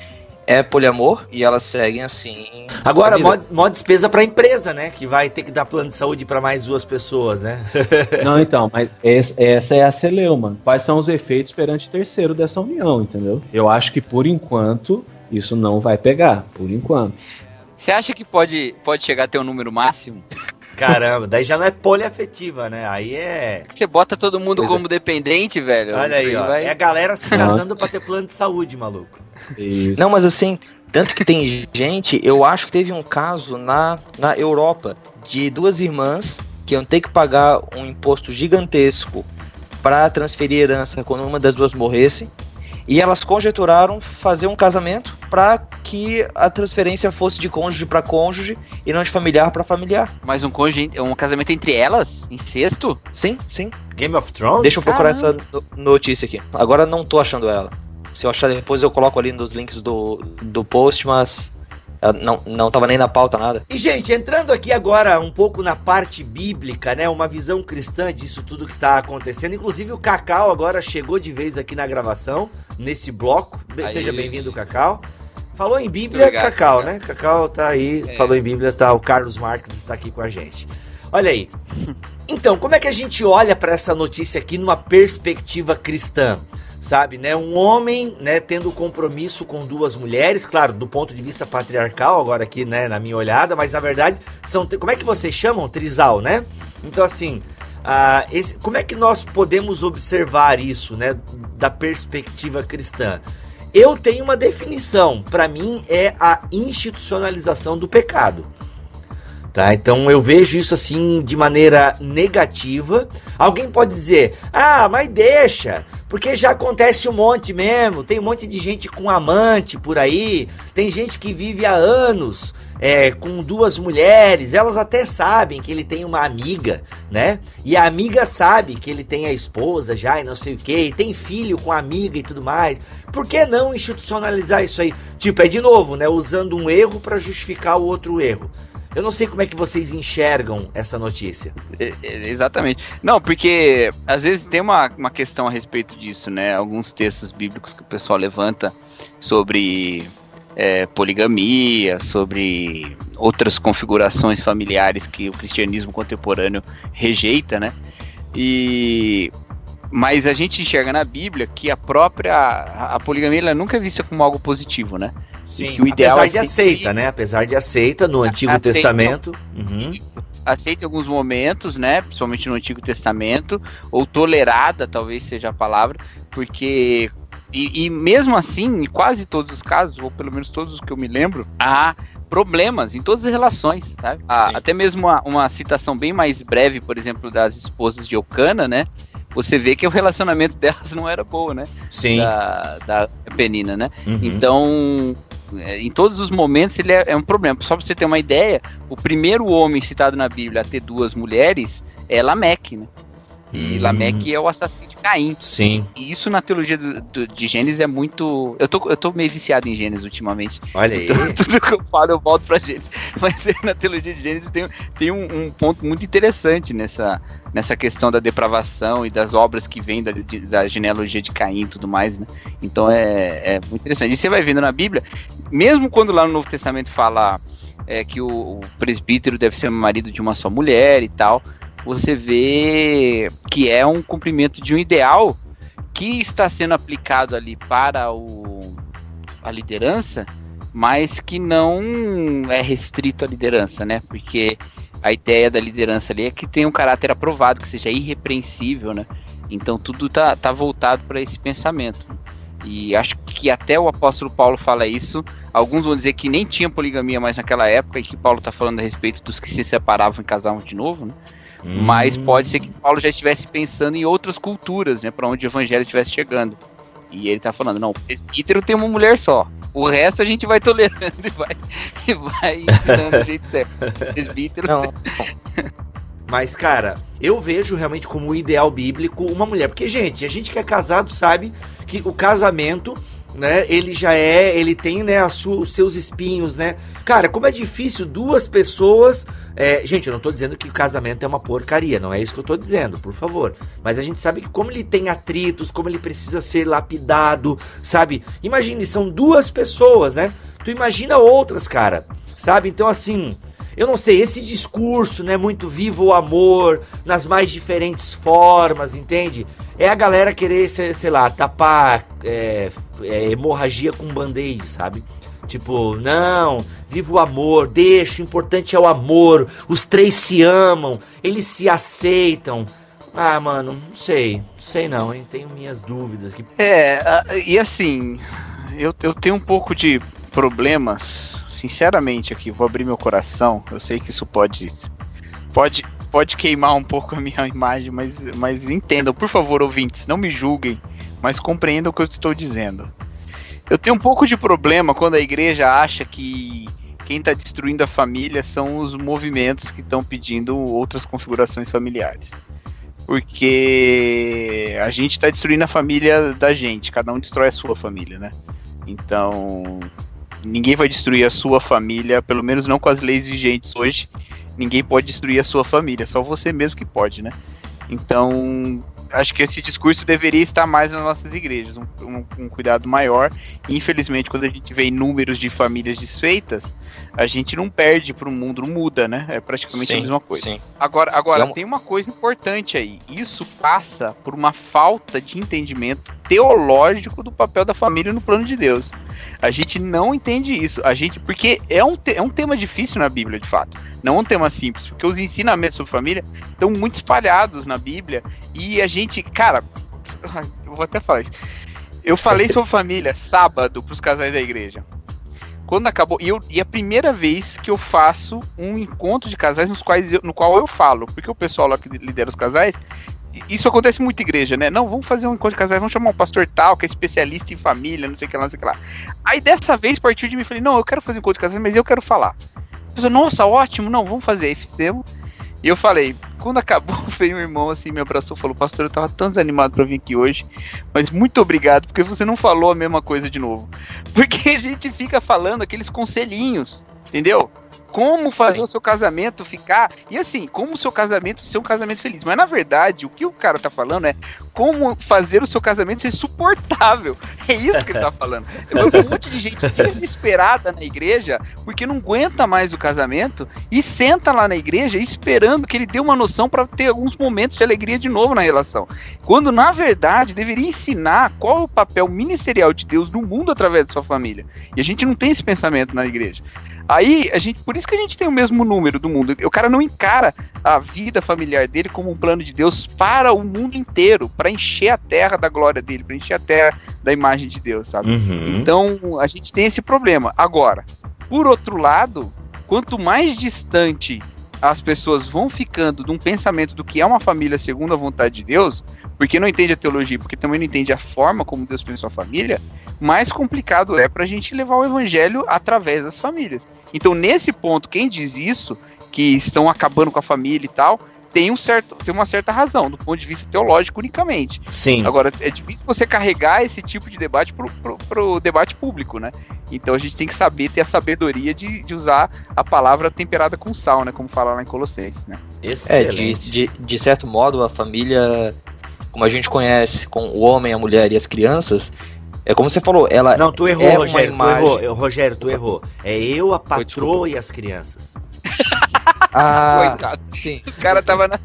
é poliamor e elas seguem assim. Agora, mó, mó despesa para a empresa, né? Que vai ter que dar plano de saúde para mais duas pessoas, né? Não, então, mas essa é a celeuma. Quais são os efeitos perante terceiro dessa união, entendeu? Eu acho que por enquanto isso não vai pegar, por enquanto. Você acha que pode, pode chegar a ter um número máximo? Caramba, daí já não é poliafetiva, né? Aí é. Você bota todo mundo pois como é. dependente, velho. Olha aí, ó. Vai... É a galera se casando pra ter plano de saúde, maluco. Isso. Não, mas assim, tanto que tem gente, eu acho que teve um caso na, na Europa de duas irmãs que iam ter que pagar um imposto gigantesco para transferir herança quando uma das duas morresse. E elas conjeturaram fazer um casamento para que a transferência fosse de cônjuge para cônjuge e não de familiar para familiar. Mas um cônjuge, um casamento entre elas? Incesto? Sim, sim. Game of Thrones? Deixa eu procurar Caramba. essa notícia aqui. Agora não tô achando ela. Se eu achar depois eu coloco ali nos links do, do post, mas não, não tava nem na pauta nada. E, gente, entrando aqui agora um pouco na parte bíblica, né? Uma visão cristã disso tudo que tá acontecendo. Inclusive, o Cacau agora chegou de vez aqui na gravação, nesse bloco. Aí. Seja bem-vindo, Cacau. Falou em Bíblia, obrigado, Cacau, obrigado. né? Cacau tá aí, é. falou em Bíblia, tá. O Carlos Marques está aqui com a gente. Olha aí. Então, como é que a gente olha para essa notícia aqui numa perspectiva cristã? Sabe, né? Um homem, né, tendo compromisso com duas mulheres, claro, do ponto de vista patriarcal, agora aqui, né, na minha olhada, mas na verdade são, como é que vocês chamam? Trisal, né? Então assim, uh, esse, como é que nós podemos observar isso, né, da perspectiva cristã? Eu tenho uma definição, para mim é a institucionalização do pecado. Tá? Então eu vejo isso assim de maneira negativa. Alguém pode dizer: "Ah, mas deixa, porque já acontece um monte mesmo. Tem um monte de gente com amante por aí, tem gente que vive há anos é, com duas mulheres, elas até sabem que ele tem uma amiga, né? E a amiga sabe que ele tem a esposa já e não sei o que, e tem filho com a amiga e tudo mais. Por que não institucionalizar isso aí? Tipo, é de novo, né? Usando um erro para justificar o outro erro. Eu não sei como é que vocês enxergam essa notícia. É, é, exatamente. Não, porque às vezes tem uma, uma questão a respeito disso, né? Alguns textos bíblicos que o pessoal levanta sobre é, poligamia, sobre outras configurações familiares que o cristianismo contemporâneo rejeita, né? E mas a gente enxerga na Bíblia que a própria a, a poligamia ela nunca é vista como algo positivo, né? Sim, o ideal apesar é de aceita, né? Apesar de aceita no Antigo aceita, Testamento. Uhum. Aceita em alguns momentos, né? Principalmente no Antigo Testamento, ou tolerada, talvez seja a palavra, porque e, e, mesmo assim, em quase todos os casos, ou pelo menos todos os que eu me lembro, há problemas em todas as relações, sabe? Há, até mesmo uma, uma, citação bem mais breve, por exemplo, das esposas de Ocana, né? Você vê que o relacionamento delas não era bom, né? Sim. Da, da Penina, né? Uhum. Então, é, em todos os momentos ele é, é, um problema. Só pra você ter uma ideia, o primeiro homem citado na Bíblia a ter duas mulheres é Lameque, né? E hum. Lameque é o assassino de Caim. Sim. E isso na teologia do, do, de Gênesis é muito. Eu tô, eu tô meio viciado em Gênesis ultimamente. Olha aí. Então, tudo que eu falo eu volto pra Gênesis. Mas na teologia de Gênesis tem, tem um, um, ponto muito interessante nessa, nessa questão da depravação e das obras que vêm da, da genealogia de Caim e tudo mais, né? Então é, é muito interessante. E você vai vendo na Bíblia, mesmo quando lá no Novo Testamento fala é, que o, o presbítero deve ser marido de uma só mulher e tal você vê que é um cumprimento de um ideal que está sendo aplicado ali para o, a liderança, mas que não é restrito à liderança, né? Porque a ideia da liderança ali é que tenha um caráter aprovado, que seja irrepreensível, né? Então tudo tá, tá voltado para esse pensamento. E acho que até o apóstolo Paulo fala isso. Alguns vão dizer que nem tinha poligamia mais naquela época e que Paulo está falando a respeito dos que se separavam e casavam de novo, né? Mas hum. pode ser que Paulo já estivesse pensando em outras culturas, né? Para onde o evangelho estivesse chegando. E ele tá falando, não, o presbítero tem uma mulher só. O resto a gente vai tolerando e vai, e vai ensinando do jeito certo. Presbítero. Não. Mas, cara, eu vejo realmente como ideal bíblico uma mulher. Porque, gente, a gente que é casado sabe que o casamento né? Ele já é, ele tem, né, sua, os seus espinhos, né? Cara, como é difícil duas pessoas. É, gente, eu não tô dizendo que o casamento é uma porcaria, não é isso que eu tô dizendo, por favor. Mas a gente sabe que como ele tem atritos, como ele precisa ser lapidado, sabe? Imagine, são duas pessoas, né? Tu imagina outras, cara, sabe? Então, assim. Eu não sei, esse discurso, né, muito vivo o amor, nas mais diferentes formas, entende? É a galera querer, sei, sei lá, tapar é, é, hemorragia com band-aid, sabe? Tipo, não, viva o amor, deixa, o importante é o amor, os três se amam, eles se aceitam. Ah, mano, não sei, sei não, hein? Tenho minhas dúvidas. Que... É, e assim, eu, eu tenho um pouco de problemas, sinceramente aqui, vou abrir meu coração, eu sei que isso pode pode pode queimar um pouco a minha imagem, mas, mas entendam, por favor, ouvintes, não me julguem, mas compreendam o que eu estou dizendo. Eu tenho um pouco de problema quando a igreja acha que quem está destruindo a família são os movimentos que estão pedindo outras configurações familiares. Porque a gente está destruindo a família da gente, cada um destrói a sua família, né? Então, ninguém vai destruir a sua família, pelo menos não com as leis vigentes hoje. Ninguém pode destruir a sua família, só você mesmo que pode, né? Então, acho que esse discurso deveria estar mais nas nossas igrejas, um, um, um cuidado maior. E, infelizmente, quando a gente vê números de famílias desfeitas, a gente não perde para o mundo, não muda, né? É praticamente sim, a mesma coisa. Sim. Agora, agora tem uma coisa importante aí. Isso passa por uma falta de entendimento teológico do papel da família no plano de Deus. A gente não entende isso. A gente, porque é um, é um tema difícil na Bíblia, de fato. Não é um tema simples, porque os ensinamentos sobre família estão muito espalhados na Bíblia e a gente, cara, eu vou até falar isso. Eu falei sobre família sábado para os casais da igreja. Quando acabou, e, eu, e a primeira vez que eu faço um encontro de casais nos quais eu, no qual eu falo, porque o pessoal lá que lidera os casais, isso acontece muito em igreja, né? Não, vamos fazer um encontro de casais, vamos chamar um pastor tal, que é especialista em família, não sei o que lá, não sei o que lá. Aí dessa vez partiu de mim e falei, não, eu quero fazer um encontro de casais, mas eu quero falar. Eu falei, nossa, ótimo, não, vamos fazer. Aí fizemos. E eu falei, quando acabou, veio um irmão assim, me abraçou, falou, pastor, eu tava tão desanimado pra vir aqui hoje, mas muito obrigado, porque você não falou a mesma coisa de novo. Porque a gente fica falando aqueles conselhinhos, entendeu? como fazer Sim. o seu casamento ficar. E assim, como o seu casamento ser um casamento feliz. Mas na verdade, o que o cara tá falando é como fazer o seu casamento ser suportável. É isso que ele tá falando. Eu um monte de gente desesperada na igreja porque não aguenta mais o casamento e senta lá na igreja esperando que ele dê uma noção para ter alguns momentos de alegria de novo na relação. Quando na verdade deveria ensinar qual é o papel ministerial de Deus no mundo através da sua família. E a gente não tem esse pensamento na igreja. Aí, a gente, por isso que a gente tem o mesmo número do mundo. O cara não encara a vida familiar dele como um plano de Deus para o mundo inteiro, para encher a terra da glória dele, para encher a terra da imagem de Deus, sabe? Uhum. Então, a gente tem esse problema. Agora, por outro lado, quanto mais distante as pessoas vão ficando de um pensamento do que é uma família segundo a vontade de Deus, porque não entende a teologia, porque também não entende a forma como Deus pensou a família, mais complicado é para a gente levar o evangelho através das famílias. Então, nesse ponto, quem diz isso, que estão acabando com a família e tal, tem, um certo, tem uma certa razão, do ponto de vista teológico unicamente. Sim. Agora, é difícil você carregar esse tipo de debate pro, pro, pro debate público, né? Então a gente tem que saber ter a sabedoria de, de usar a palavra temperada com sal, né? Como fala lá em Colossenses, né? Excelente. É, de, de, de certo modo, a família, como a gente conhece, com o homem, a mulher e as crianças, é como você falou, ela. Não, tu errou, é Rogério. Imagem... Tu errou. Rogério, tu errou. É eu, a patroa e as crianças. ah, Coitado. Sim. O cara tava na.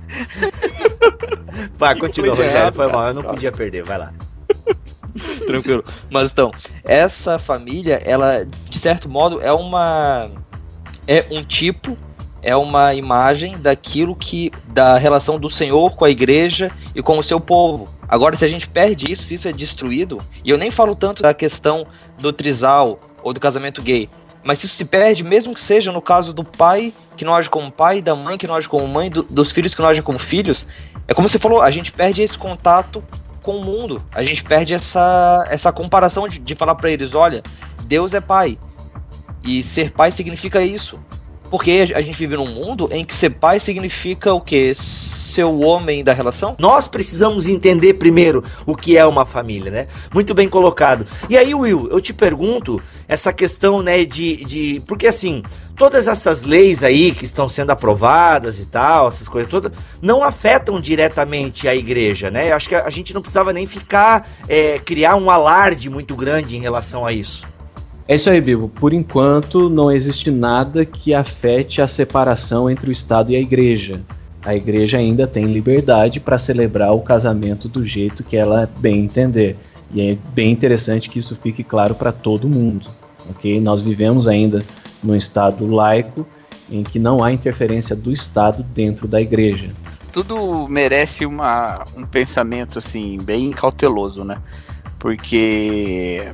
Vai, continua, Rogério. Foi mal, eu não podia perder. Vai lá. Tranquilo. Mas então, essa família, ela, de certo modo, é uma. É um tipo é uma imagem daquilo que da relação do Senhor com a igreja e com o seu povo. Agora, se a gente perde isso, se isso é destruído, e eu nem falo tanto da questão do trisal ou do casamento gay, mas se isso se perde, mesmo que seja no caso do pai que não age como pai, da mãe que não age como mãe, do, dos filhos que não agem como filhos, é como você falou, a gente perde esse contato com o mundo, a gente perde essa, essa comparação de, de falar para eles: olha, Deus é pai, e ser pai significa isso. Porque a gente vive num mundo em que ser pai significa o quê? Ser o homem da relação? Nós precisamos entender primeiro o que é uma família, né? Muito bem colocado. E aí, Will, eu te pergunto essa questão, né, de. de porque assim, todas essas leis aí que estão sendo aprovadas e tal, essas coisas todas, não afetam diretamente a igreja, né? Eu acho que a gente não precisava nem ficar, é, criar um alarde muito grande em relação a isso. É isso aí, Bibo. Por enquanto, não existe nada que afete a separação entre o Estado e a Igreja. A Igreja ainda tem liberdade para celebrar o casamento do jeito que ela bem entender. E é bem interessante que isso fique claro para todo mundo. Ok? Nós vivemos ainda num Estado laico em que não há interferência do Estado dentro da Igreja. Tudo merece uma, um pensamento assim bem cauteloso, né? Porque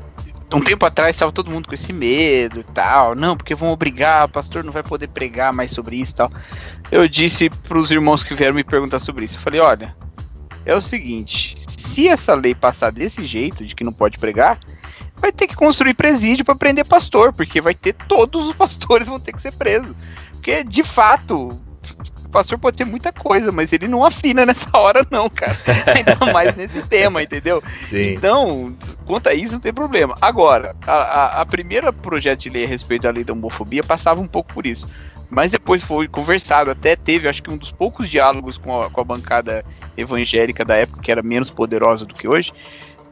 um tempo atrás estava todo mundo com esse medo e tal. Não, porque vão obrigar, o pastor não vai poder pregar mais sobre isso e tal. Eu disse para os irmãos que vieram me perguntar sobre isso. Eu falei: olha, é o seguinte: se essa lei passar desse jeito, de que não pode pregar, vai ter que construir presídio para prender pastor, porque vai ter todos os pastores vão ter que ser presos. Porque, de fato, pastor pode ser muita coisa, mas ele não afina nessa hora, não, cara. Ainda mais nesse tema, entendeu? Sim. Então, quanto a isso, não tem problema. Agora, a, a, a primeira projeto de lei a respeito da lei da homofobia passava um pouco por isso. Mas depois foi conversado, até teve, acho que um dos poucos diálogos com a, com a bancada evangélica da época, que era menos poderosa do que hoje,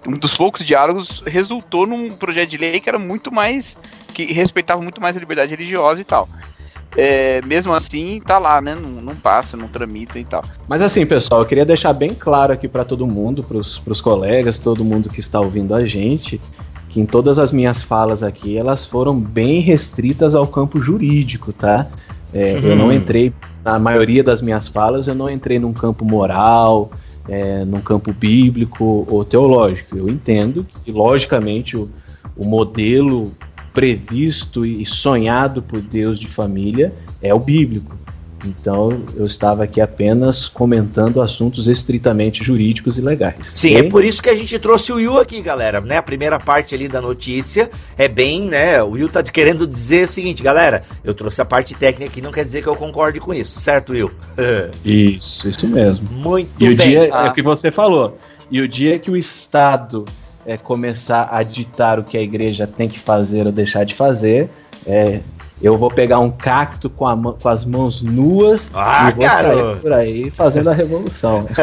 um dos poucos diálogos resultou num projeto de lei que era muito mais. que respeitava muito mais a liberdade religiosa e tal. É, mesmo assim, tá lá, né? Não, não, passa, não tramita e tal. Mas assim, pessoal, eu queria deixar bem claro aqui para todo mundo, pros, pros colegas, todo mundo que está ouvindo a gente, que em todas as minhas falas aqui, elas foram bem restritas ao campo jurídico, tá? É, uhum. Eu não entrei, na maioria das minhas falas, eu não entrei num campo moral, é, num campo bíblico ou teológico. Eu entendo que, logicamente, o, o modelo previsto e sonhado por Deus de família é o bíblico. Então, eu estava aqui apenas comentando assuntos estritamente jurídicos e legais. Sim, okay? é por isso que a gente trouxe o Will aqui, galera, né? A primeira parte ali da notícia é bem, né? O Will tá querendo dizer o seguinte, galera, eu trouxe a parte técnica aqui, não quer dizer que eu concorde com isso, certo, Will? isso, isso mesmo. Muito e bem. o dia ah. é o que você falou. E o dia que o Estado é, começar a ditar o que a igreja tem que fazer ou deixar de fazer, é, eu vou pegar um cacto com, a, com as mãos nuas ah, e vou sair por aí fazendo a revolução.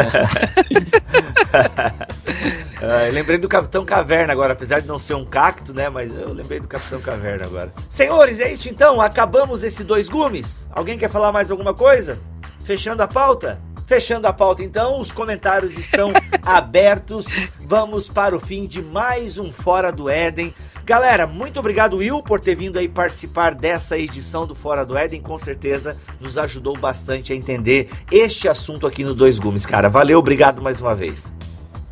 ah, lembrei do Capitão Caverna agora, apesar de não ser um cacto, né? Mas eu lembrei do Capitão Caverna agora. Senhores, é isso então. Acabamos esses dois gumes. Alguém quer falar mais alguma coisa? Fechando a pauta? Fechando a pauta, então, os comentários estão abertos. Vamos para o fim de mais um Fora do Éden. Galera, muito obrigado, Will, por ter vindo aí participar dessa edição do Fora do Éden. Com certeza nos ajudou bastante a entender este assunto aqui no Dois Gumes, cara. Valeu, obrigado mais uma vez.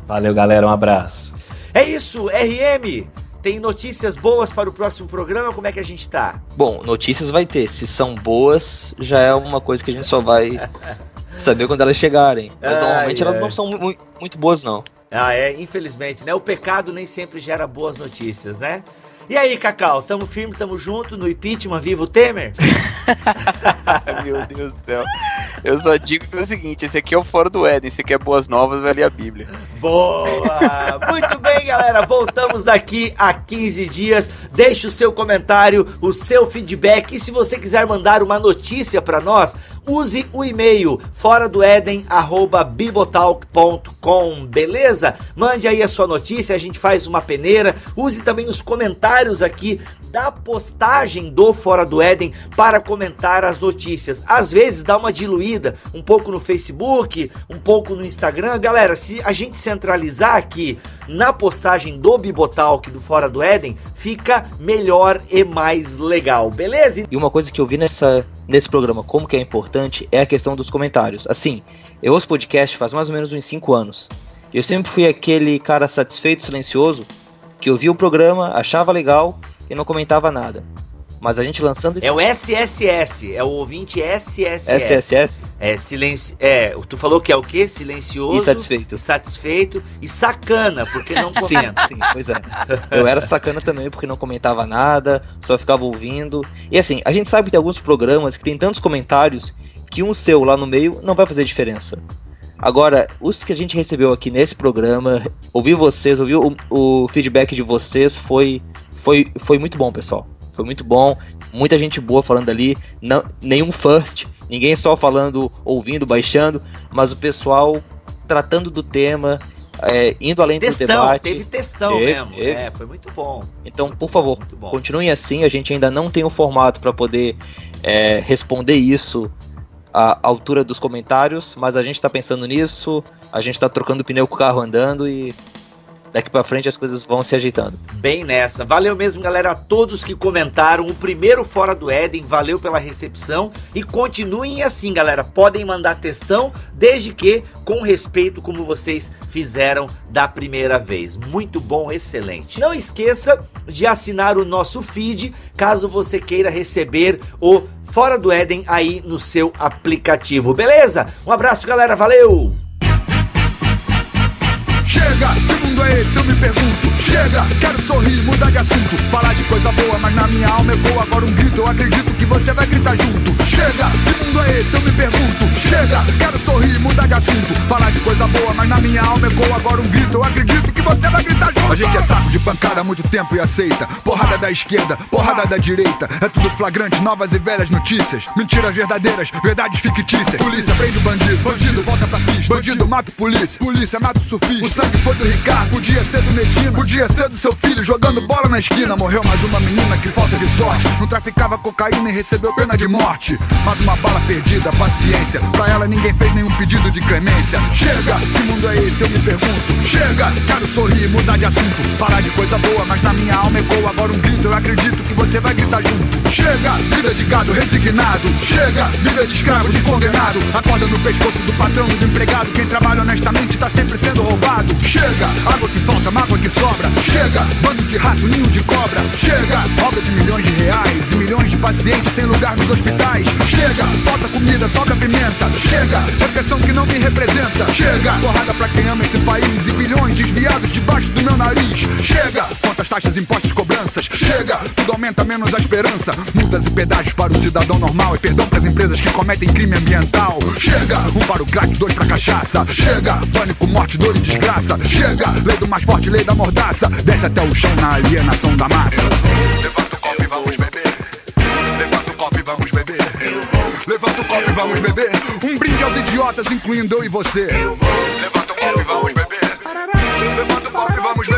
Valeu, galera, um abraço. É isso, RM. Tem notícias boas para o próximo programa? Como é que a gente tá? Bom, notícias vai ter. Se são boas, já é uma coisa que a gente só vai saber quando elas chegarem. Mas ai, normalmente ai. elas não são mu muito boas, não. Ah, é, infelizmente, né? O pecado nem sempre gera boas notícias, né? E aí, Cacau, tamo firme, tamo junto no impeachment, vivo Temer? Meu Deus do céu. Eu só digo que é o seguinte, esse aqui é o Fora do Éden, esse aqui é Boas Novas, vai ler a Bíblia. Boa! Muito bem, galera, voltamos daqui a 15 dias. Deixe o seu comentário, o seu feedback e se você quiser mandar uma notícia para nós, use o e-mail fora do Éden, bibotalk.com, beleza? Mande aí a sua notícia, a gente faz uma peneira. Use também os comentários aqui da postagem do Fora do Éden para comentar as notícias. Às vezes dá uma diluída um pouco no Facebook, um pouco no Instagram. Galera, se a gente centralizar aqui na postagem do Bibotalk do Fora do Éden, fica melhor e mais legal, beleza? E uma coisa que eu vi nessa, nesse programa, como que é importante, é a questão dos comentários. Assim, eu ouço podcast faz mais ou menos uns 5 anos. Eu sempre fui aquele cara satisfeito, silencioso, que ouvia o programa, achava legal e não comentava nada. Mas a gente lançando. É o SSS, é o ouvinte SSS. SSS? É silêncio. É, tu falou que é o quê? Silencioso. E satisfeito. Satisfeito e sacana, porque não comenta. sim, sim, pois é. Eu era sacana também porque não comentava nada, só ficava ouvindo. E assim, a gente sabe que tem alguns programas que tem tantos comentários que um seu lá no meio não vai fazer diferença. Agora, os que a gente recebeu aqui nesse programa, ouvir vocês, ouvir o, o feedback de vocês foi foi, foi muito bom, pessoal. Foi muito bom. Muita gente boa falando ali. Não, nenhum first. Ninguém só falando, ouvindo, baixando. Mas o pessoal tratando do tema, é, indo além textão, do debate. Teve textão teve, mesmo. Teve. É, foi muito bom. Então, por favor, continuem assim. A gente ainda não tem o formato para poder é, responder isso à altura dos comentários, mas a gente está pensando nisso. A gente está trocando pneu com o carro andando e daqui para frente as coisas vão se ajeitando. Bem nessa. Valeu mesmo, galera, a todos que comentaram. O primeiro Fora do Éden, valeu pela recepção. E continuem assim, galera. Podem mandar textão, desde que com respeito, como vocês fizeram da primeira vez. Muito bom, excelente. Não esqueça de assinar o nosso feed, caso você queira receber o Fora do Éden aí no seu aplicativo, beleza? Um abraço, galera, valeu! Chega, mundo é esse? Eu me pergunto. Chega, quero sorrir mudar de assunto. Falar de coisa boa, mas na minha alma ecoa agora um grito. Eu acredito que você vai gritar junto. Chega, que mundo é esse? Eu me pergunto. Chega, quero sorrir, mudar de assunto. Falar de coisa boa, mas na minha alma ecoa agora um grito. Eu acredito que você vai gritar junto. A gente é saco de pancada há muito tempo e aceita. Porrada da esquerda, porrada da direita. É tudo flagrante, novas e velhas notícias. Mentiras verdadeiras, verdades fictícias. Polícia prende o bandido, bandido volta pra pista. Bandido mata polícia, polícia mata o surfista. O sangue foi do Ricardo, podia ser do Medina, podia ser do seu filho jogando bola na esquina. Morreu mais uma menina que falta de sorte. Não traficava cocaína e recebeu pena de morte. Mais uma bala perdida, paciência. Pra ela ninguém fez nenhum pedido de clemência. Chega, que mundo é esse? Eu me pergunto. Chega, quero sorrir, mudar de assunto. Falar de coisa boa, mas na minha alma ecoa agora um grito. Eu acredito que você vai gritar junto. Chega, vida de gado resignado. Chega, vida de escravo, de condenado. Acorda no pescoço do patrão e do empregado. Quem trabalha honestamente tá sempre sendo roubado. Chega, água que falta, mágoa que sobra. Chega, bando de rato, ninho de cobra. Chega, obra de milhões de reais e milhões de pacientes sem lugar nos hospitais. Chega, falta comida, sobra pimenta. Chega, repressão que não me representa. Chega, porrada pra quem ama esse país e bilhões desviados debaixo do meu nariz. Chega, quantas taxas, impostos, cobranças. Chega, tudo aumenta menos a esperança. Multas e pedágios para o cidadão normal e perdão para as empresas que cometem crime ambiental. Chega, um para o crack, dois pra cachaça. Chega, pânico, morte, dor e desgraça. Chega, lei do mais forte, lei da mordaça. Desce até o chão na alienação da massa. Levanta o copo e vamos beber. Levanta o copo e vamos beber. Levanta o copo e vamos beber. Um brinde aos idiotas, incluindo eu e você. Levanta o copo e vamos beber. Levanta o copo e vamos beber.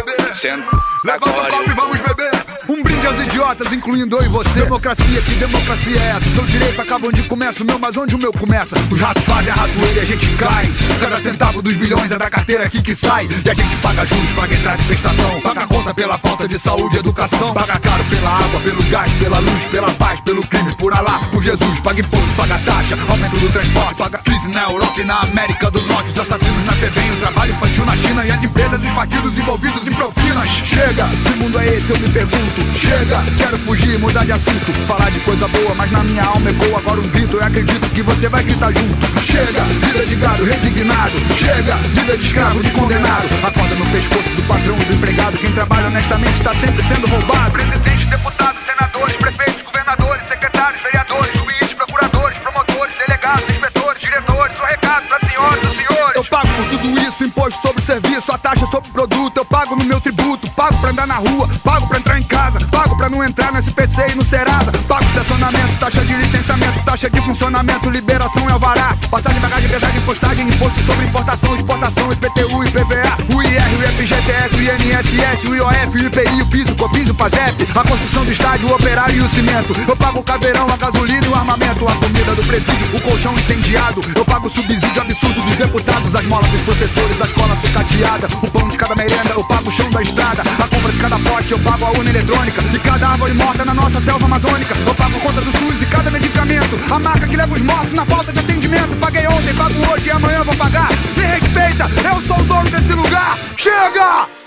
Levanta o copo e vamos beber. Um brinde aos idiotas, incluindo eu e você. Democracia, que democracia é essa? Seu direito acaba onde começa o meu, mas onde o meu começa? Os ratos fazem a ratoeira e a gente cai. Cada centavo dos bilhões é da carteira aqui que sai. E a gente paga juros, paga entrada e prestação. Paga conta pela falta de saúde e educação. Paga caro pela água, pelo gás, pela luz, pela paz, pelo crime, por Alá, por Jesus. Paga imposto, paga taxa, aumento do transporte. Paga crise na Europa e na América do Norte. Os assassinos na FEBEM, o trabalho infantil na China. E as empresas, os partidos envolvidos em propinas. Chega, que mundo é esse? Eu me pergunto. Chega, quero fugir, mudar de assunto. Falar de coisa boa, mas na minha alma ecoa agora um grito. Eu acredito que você vai gritar junto. Chega, vida de gado resignado. Chega, vida de escravo, de condenado. Acorda no pescoço do patrão e do empregado. Quem trabalha honestamente está sempre sendo roubado. Presidentes, deputados, senadores, prefeitos, governadores, secretários, vereadores, juízes, procuradores, promotores, delegados, inspetores, diretores. O recado senhoras e senhores. Eu pago por tudo isso, imposto serviço, a taxa sobre produto. Eu pago no meu tributo, pago pra andar na rua, pago pra entrar em casa, pago pra não entrar no SPC e no Serasa. Pago estacionamento, taxa de licenciamento, taxa de funcionamento, liberação é alvará. Passagem, bagagem, pesagem, postagem, imposto sobre importação, exportação, IPTU, IPVA, o IR, o FGTS, o INSS, o IOF, o IPI, o piso, o COFINS, o PASEP, a construção do estádio, o operário e o cimento. Eu pago o caveirão, a gasolina e o armamento, a comida do presídio, o colchão incendiado. Eu pago o subsídio absurdo dos deputados, as molas dos professores, a escola sucateada, o pão de cada merenda, eu pago o chão da estrada, a compra de cada pote, eu pago a urna eletrônica e cada árvore morta na nossa selva amazônica. Eu pago a conta do SUS e cada medicamento, a marca que leva os mortos na falta de atendimento. Paguei ontem, pago hoje e amanhã vou pagar. Me respeita, eu sou o dono desse lugar. Chega!